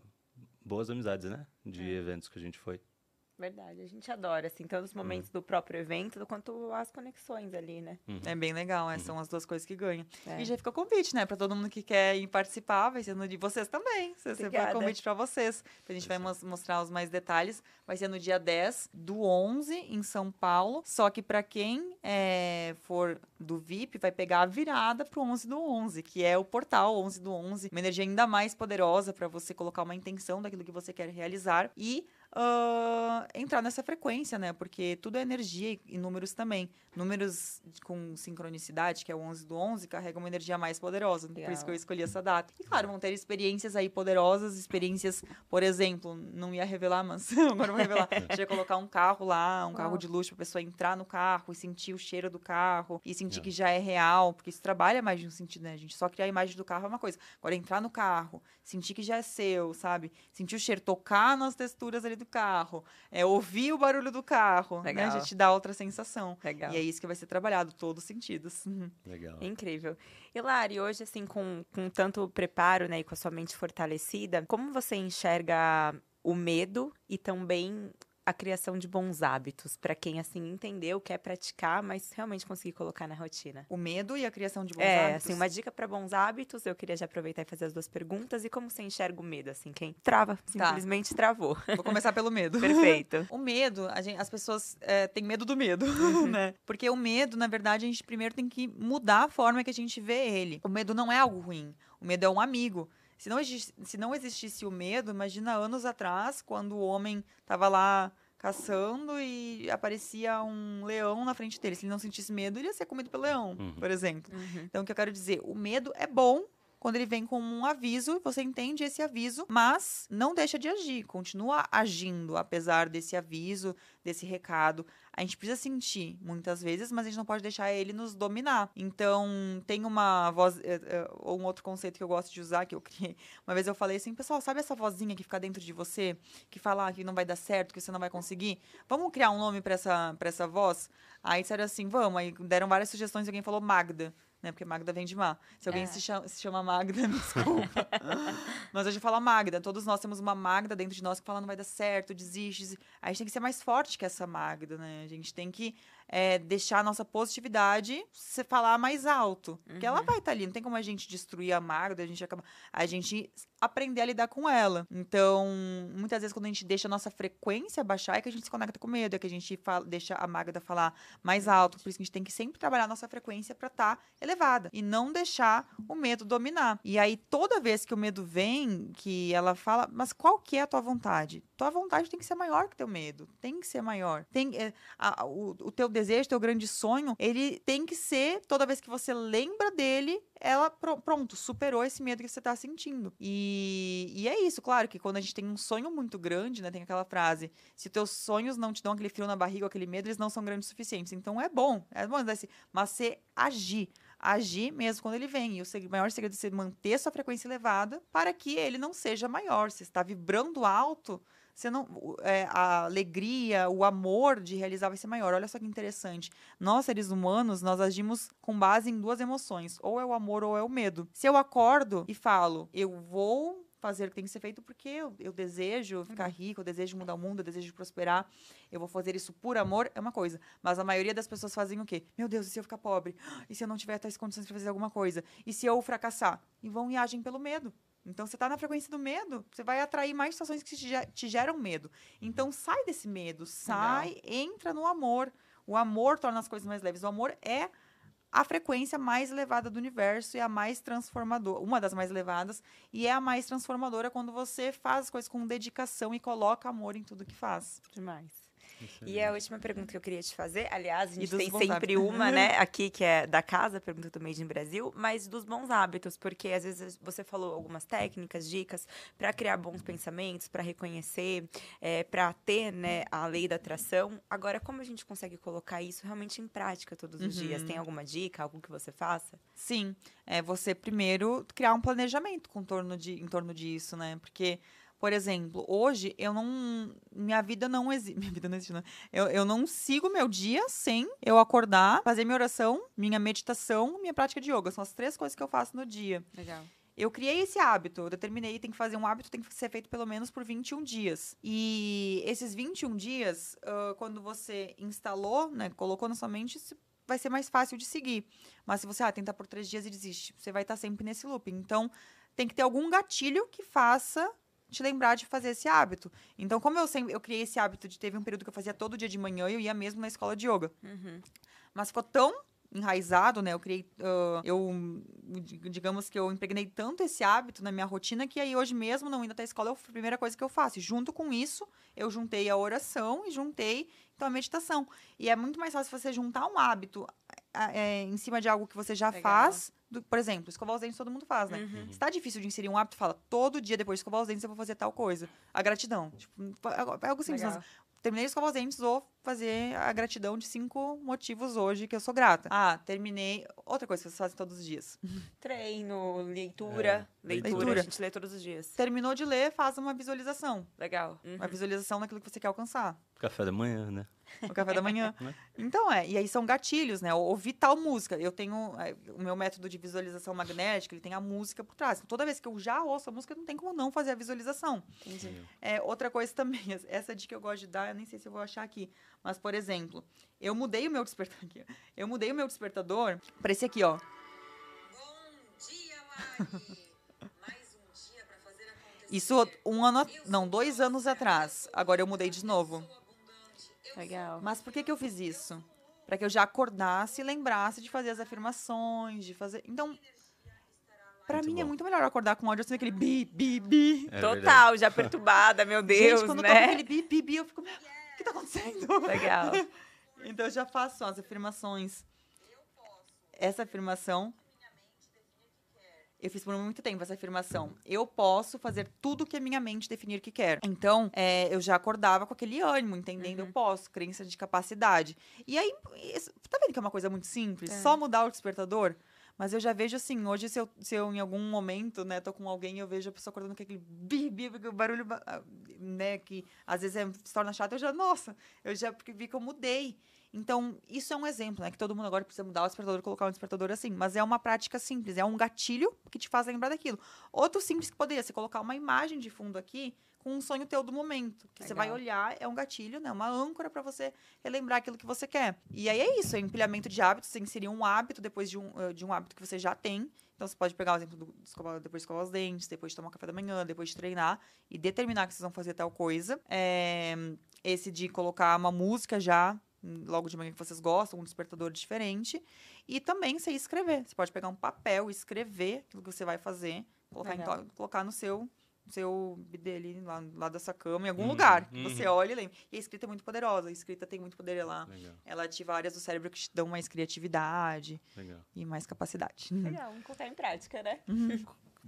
boas amizades, né? De É. eventos que a gente foi. Verdade, a gente adora, assim, tanto os momentos do próprio evento, quanto as conexões ali, né? É bem legal, é, são as duas coisas que ganham. É. E já fica o convite, né? Pra todo mundo que quer ir participar, vai ser no dia. Vocês também. Você Obrigada. convite pra vocês. A gente vai mos- mostrar os mais detalhes. Vai ser no dia 10 do 11, em São Paulo. Só que pra quem é, for do VIP, vai pegar a virada pro 11 do 11, que é o portal 11 do 11. Uma energia ainda mais poderosa pra você colocar uma intenção daquilo que você quer realizar. E ah, entrar nessa frequência, né? Porque tudo é energia e- números também. Números com sincronicidade, que é o 11 do 11, carregam uma energia mais poderosa. Por isso Legal. que eu escolhi essa data. E claro, vão ter experiências aí poderosas, experiências, por exemplo, não ia revelar, mas agora eu vou revelar. A gente ia colocar um carro lá, um carro de luxo pra pessoa entrar no carro e sentir o cheiro do carro e sentir É. que já é real, porque isso trabalha mais de um sentido, né? A gente só criar a imagem do carro é uma coisa. Agora entrar no carro, sentir que já é seu, sabe? Sentir o cheiro, tocar nas texturas ali do carro, é, ouvir o barulho do carro, né? Legal. Já te dá outra sensação. Legal. E é isso que vai ser trabalhado, todos os sentidos. Uhum. Legal. Incrível. E Lari, hoje, assim, com, com tanto preparo, né, e com a sua mente fortalecida, como você enxerga o medo e também a criação de bons hábitos para quem, assim, entendeu, quer praticar, mas realmente conseguir colocar na rotina? O medo e a criação de bons é, hábitos. assim, uma dica para bons hábitos, eu queria já aproveitar e fazer as duas perguntas. E como você enxerga o medo, assim, quem trava, simplesmente travou. Vou começar pelo medo. Perfeito. O medo, gente- as pessoas é, têm medo do medo, Uhum. né? Porque o medo, na verdade, a gente primeiro tem que mudar a forma que a gente vê ele. O medo não é algo ruim. O medo é um amigo. Se não, se não existisse o medo, imagina anos atrás, quando o homem estava lá caçando e aparecia um leão na frente dele. Se ele não sentisse medo, ele ia ser comido pelo leão, Uhum. por exemplo. Uhum. Então, o que eu quero dizer, o medo é bom quando ele vem como um aviso, você entende esse aviso, mas não deixa de agir, continua agindo apesar desse aviso, desse recado. A gente precisa sentir muitas vezes, mas a gente não pode deixar ele nos dominar. Então, tem uma voz, eh, eh, ou um outro conceito que eu gosto de usar, que eu criei. Uma vez eu falei assim, pessoal, sabe essa vozinha que fica dentro de você, que fala que não vai dar certo, que você não vai conseguir? Vamos criar um nome para essa, pra essa voz? Aí disseram assim, vamos. Aí deram várias sugestões e alguém falou Magda né? Porque Magda vem de má. Se alguém é. se, chama, se chama Magda, me desculpa. Mas a gente fala Magda. Todos nós temos uma Magda dentro de nós que fala não vai dar certo, desiste. A gente tem que ser mais forte que essa Magda, né? A gente tem que é, deixar a nossa positividade se falar mais alto. Uhum. Porque ela uhum. vai estar tá ali. Não tem como a gente destruir a Magda, a gente acaba. A gente aprender a lidar com ela. Então, muitas vezes, quando a gente deixa a nossa frequência baixar, é que a gente se conecta com medo, é que a gente fala, deixa a Magda falar mais alto. Por isso que a gente tem que sempre trabalhar a nossa frequência para estar tá elevada e não deixar o medo dominar. E aí, toda vez que o medo vem, que ela fala, mas qual que é a tua vontade? Tua vontade tem que ser maior que teu medo. Tem que ser maior. Tem, é, a, o, o teu desejo, teu grande sonho, ele tem que ser, toda vez que você lembra dele, ela pronto, superou esse medo que você está sentindo. E, e é isso, claro que quando a gente tem um sonho muito grande, né, tem aquela frase, se teus sonhos não te dão aquele frio na barriga aquele medo, eles não são grandes o suficientes. Então é bom, é bom, assim, mas você agir agir mesmo quando ele vem. E o maior segredo é você manter sua frequência elevada para que ele não seja maior. Você está vibrando alto, você não, é, a alegria, o amor de realizar vai ser maior. Olha só que interessante. Nós, seres humanos, nós agimos com base em duas emoções. Ou é o amor ou é o medo. Se eu acordo e falo, eu vou fazer o que tem que ser feito porque eu, eu desejo ficar rico, eu desejo mudar o mundo, eu desejo prosperar, eu vou fazer isso por amor, é uma coisa. Mas a maioria das pessoas fazem o quê? Meu Deus, e se eu ficar pobre? E se eu não tiver tais condições para fazer alguma coisa? E se eu fracassar? E vão e agem pelo medo. Então, você está na frequência do medo, você vai atrair mais situações que te geram medo. Então, sai desse medo, sai, entra no amor. O amor torna as coisas mais leves. O amor é a frequência mais elevada do universo e a mais transformadora, uma das mais elevadas, e é a mais transformadora quando você faz as coisas com dedicação e coloca amor em tudo que faz. Demais. E a última pergunta que eu queria te fazer, aliás, a gente tem sempre hábitos. uma, né, aqui que é da casa, pergunta do Made in Brasil, mas dos bons hábitos, porque às vezes você falou algumas técnicas, dicas para criar bons pensamentos, para reconhecer, é, para ter, né, a lei da atração. Agora, como a gente consegue colocar isso realmente em prática todos os uhum. dias? Tem alguma dica, algo que você faça? Sim, é você primeiro criar um planejamento com torno de, em torno disso, né? Porque por exemplo, hoje eu não. Minha vida não existe. Minha vida não existe, não. Eu, eu não sigo meu dia sem eu acordar, fazer minha oração, minha meditação, minha prática de yoga. São as três coisas que eu faço no dia. Legal. Eu criei esse hábito, eu determinei, tem que fazer um hábito, tem que ser feito pelo menos por 21 dias. E esses 21 dias, uh, quando você instalou, né, colocou na sua mente, vai ser mais fácil de seguir. Mas se você ah, tenta por três dias e desiste, você vai estar sempre nesse loop. Então, tem que ter algum gatilho que faça te lembrar de fazer esse hábito. Então, como eu sempre eu criei esse hábito de teve um período que eu fazia todo dia de manhã, eu ia mesmo na escola de yoga. Uhum. Mas ficou tão enraizado, né? Eu criei, uh, eu digamos que eu impregnei tanto esse hábito na minha rotina que aí hoje mesmo não indo até a escola é a primeira coisa que eu faço. E junto com isso, eu juntei a oração e juntei então a meditação. E é muito mais fácil você juntar um hábito é, em cima de algo que você já Legal. faz do, por exemplo, escovar os dentes todo mundo faz, né? Uhum. Se tá difícil de inserir um hábito, fala, todo dia depois de escovar os dentes eu vou fazer tal coisa. A gratidão. Tipo, é, é algo simples. Mas, terminei de escovar os dentes, vou fazer a gratidão de cinco motivos hoje que eu sou grata. Ah, terminei. Outra coisa que vocês fazem todos os dias. Treino, leitura. É. Leitura, leitura. A gente lê todos os dias. Terminou de ler, faz uma visualização. Legal. Uhum. Uma visualização daquilo que você quer alcançar. Café da manhã, né? O café da manhã. Né? então, é. E aí são gatilhos, né? Ouvir tal música. Eu tenho é, o meu método de visualização magnética, ele tem a música por trás. Então, toda vez que eu já ouço a música, não tem como não fazer a visualização. Entendi. É, outra coisa também, essa dica que eu gosto de dar, eu nem sei se eu vou achar aqui. Mas, por exemplo, eu mudei o meu despertador. Aqui, eu mudei o meu despertador para esse aqui, ó. Bom dia, Mari! Mais um dia pra fazer acontecer. Isso um ano. Não, dois anos atrás. Agora eu mudei de novo. Legal. Mas por que, que eu fiz isso? Para que eu já acordasse e lembrasse de fazer as afirmações, de fazer. Então, Pra muito mim é bom. é muito melhor acordar com áudio assim, aquele bi, bi, bi. É Total, verdade. já perturbada, meu Deus, Gente, quando né? toca aquele bi, bi, bi, eu fico, o que tá acontecendo? Legal. então eu já faço as afirmações. Essa afirmação Eu fiz por muito tempo essa afirmação. Eu posso fazer tudo que a minha mente definir que quer. Então, é, eu já acordava com aquele ânimo, entendendo? Eu posso, crença de capacidade. E aí, isso- tá vendo que é uma coisa muito simples? É. Só mudar o despertador? Mas eu já vejo assim, hoje, se eu, se eu em algum momento, né, tô com alguém, eu vejo a pessoa acordando com aquele bi, bi, barulho, ba- ah, né, que às vezes é, se torna chato, eu já, nossa, eu já vi que eu mudei. Então, isso é um exemplo, né? Que todo mundo agora precisa mudar o despertador, colocar um despertador assim. Mas é uma prática simples, é um gatilho que te faz lembrar daquilo. Outro simples que poderia ser colocar uma imagem de fundo aqui com um sonho teu do momento. Que você vai Legal. olhar, é um gatilho, né? Uma âncora para você relembrar aquilo que você quer. E aí é isso, é empilhamento de hábitos, você inserir um hábito depois de um, eh, de um hábito que você já tem. Então você pode pegar o exemplo do escovar, depois de escovar os dentes, depois de tomar café da manhã, depois de treinar e determinar que vocês vão fazer tal coisa. É, esse de colocar uma música já logo de manhã que vocês gostam, um despertador diferente. E também você escrever. Você pode pegar um papel, escrever aquilo que você vai fazer, colocar, em colocar no seu seu bidê ali, lá, lá dessa cama, em algum Uhum, lugar. que Você uhum. olha e lembra. E a escrita é muito poderosa. A escrita tem muito poder. Ela, Legal, ela ativa áreas do cérebro que te dão mais criatividade legal. e mais capacidade. Legal, vamos colocar em prática, né?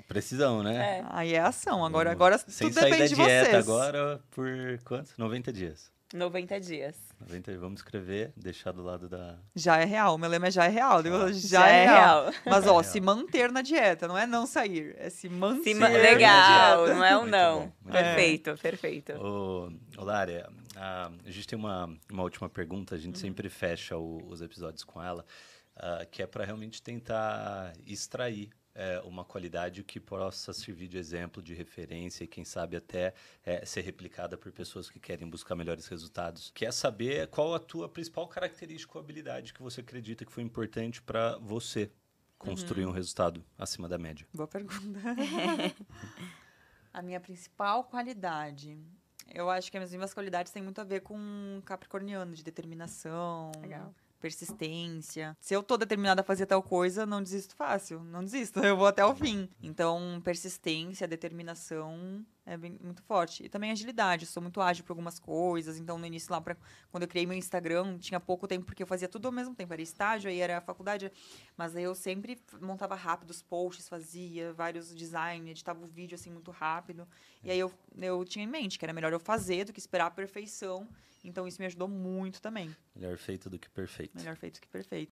Precisão, né? É. Aí é ação. Agora, agora Sem tudo sair depende da de dieta vocês. agora por quanto? 90 dias. 90 dias. 90, vamos escrever, deixar do lado da. Já é real. Meu lema é já é real. Já. Já, é real. Mas, ó, é se real. manter na dieta, não é não sair. É se manter. Se ma- na Legal, não é um Muito não. bom, perfeito, perfeito. Ô, ô Lária, a, a gente tem uma, uma última pergunta, a gente Uhum. sempre fecha o- os episódios com ela, ah, que é para realmente tentar extrair é, uma qualidade que possa servir de exemplo, de referência e quem sabe até é, ser replicada por pessoas que querem buscar melhores resultados. Quer saber qual a tua principal característica ou habilidade que você acredita que foi importante para você construir Uhum. um resultado acima da média? Boa pergunta. a minha principal qualidade. Eu acho que as minhas qualidades têm muito a ver com capricorniano, de determinação, Legal. Persistência. Se eu tô determinada a fazer tal coisa, não desisto fácil. Não desisto, eu vou até o fim. Então, persistência, determinação é bem, muito forte. E também agilidade. Eu sou muito ágil para algumas coisas. Então, no início, lá, pra, quando eu criei meu Instagram, tinha pouco tempo, porque eu fazia tudo ao mesmo tempo. Era estágio, aí era a faculdade. Mas aí eu sempre montava rápido os posts, fazia vários designs, editava o vídeo assim muito rápido. E aí eu, eu tinha em mente que era melhor eu fazer do que esperar a perfeição. Então, isso me ajudou muito também. Melhor feito do que perfeito. Melhor feito que perfeito.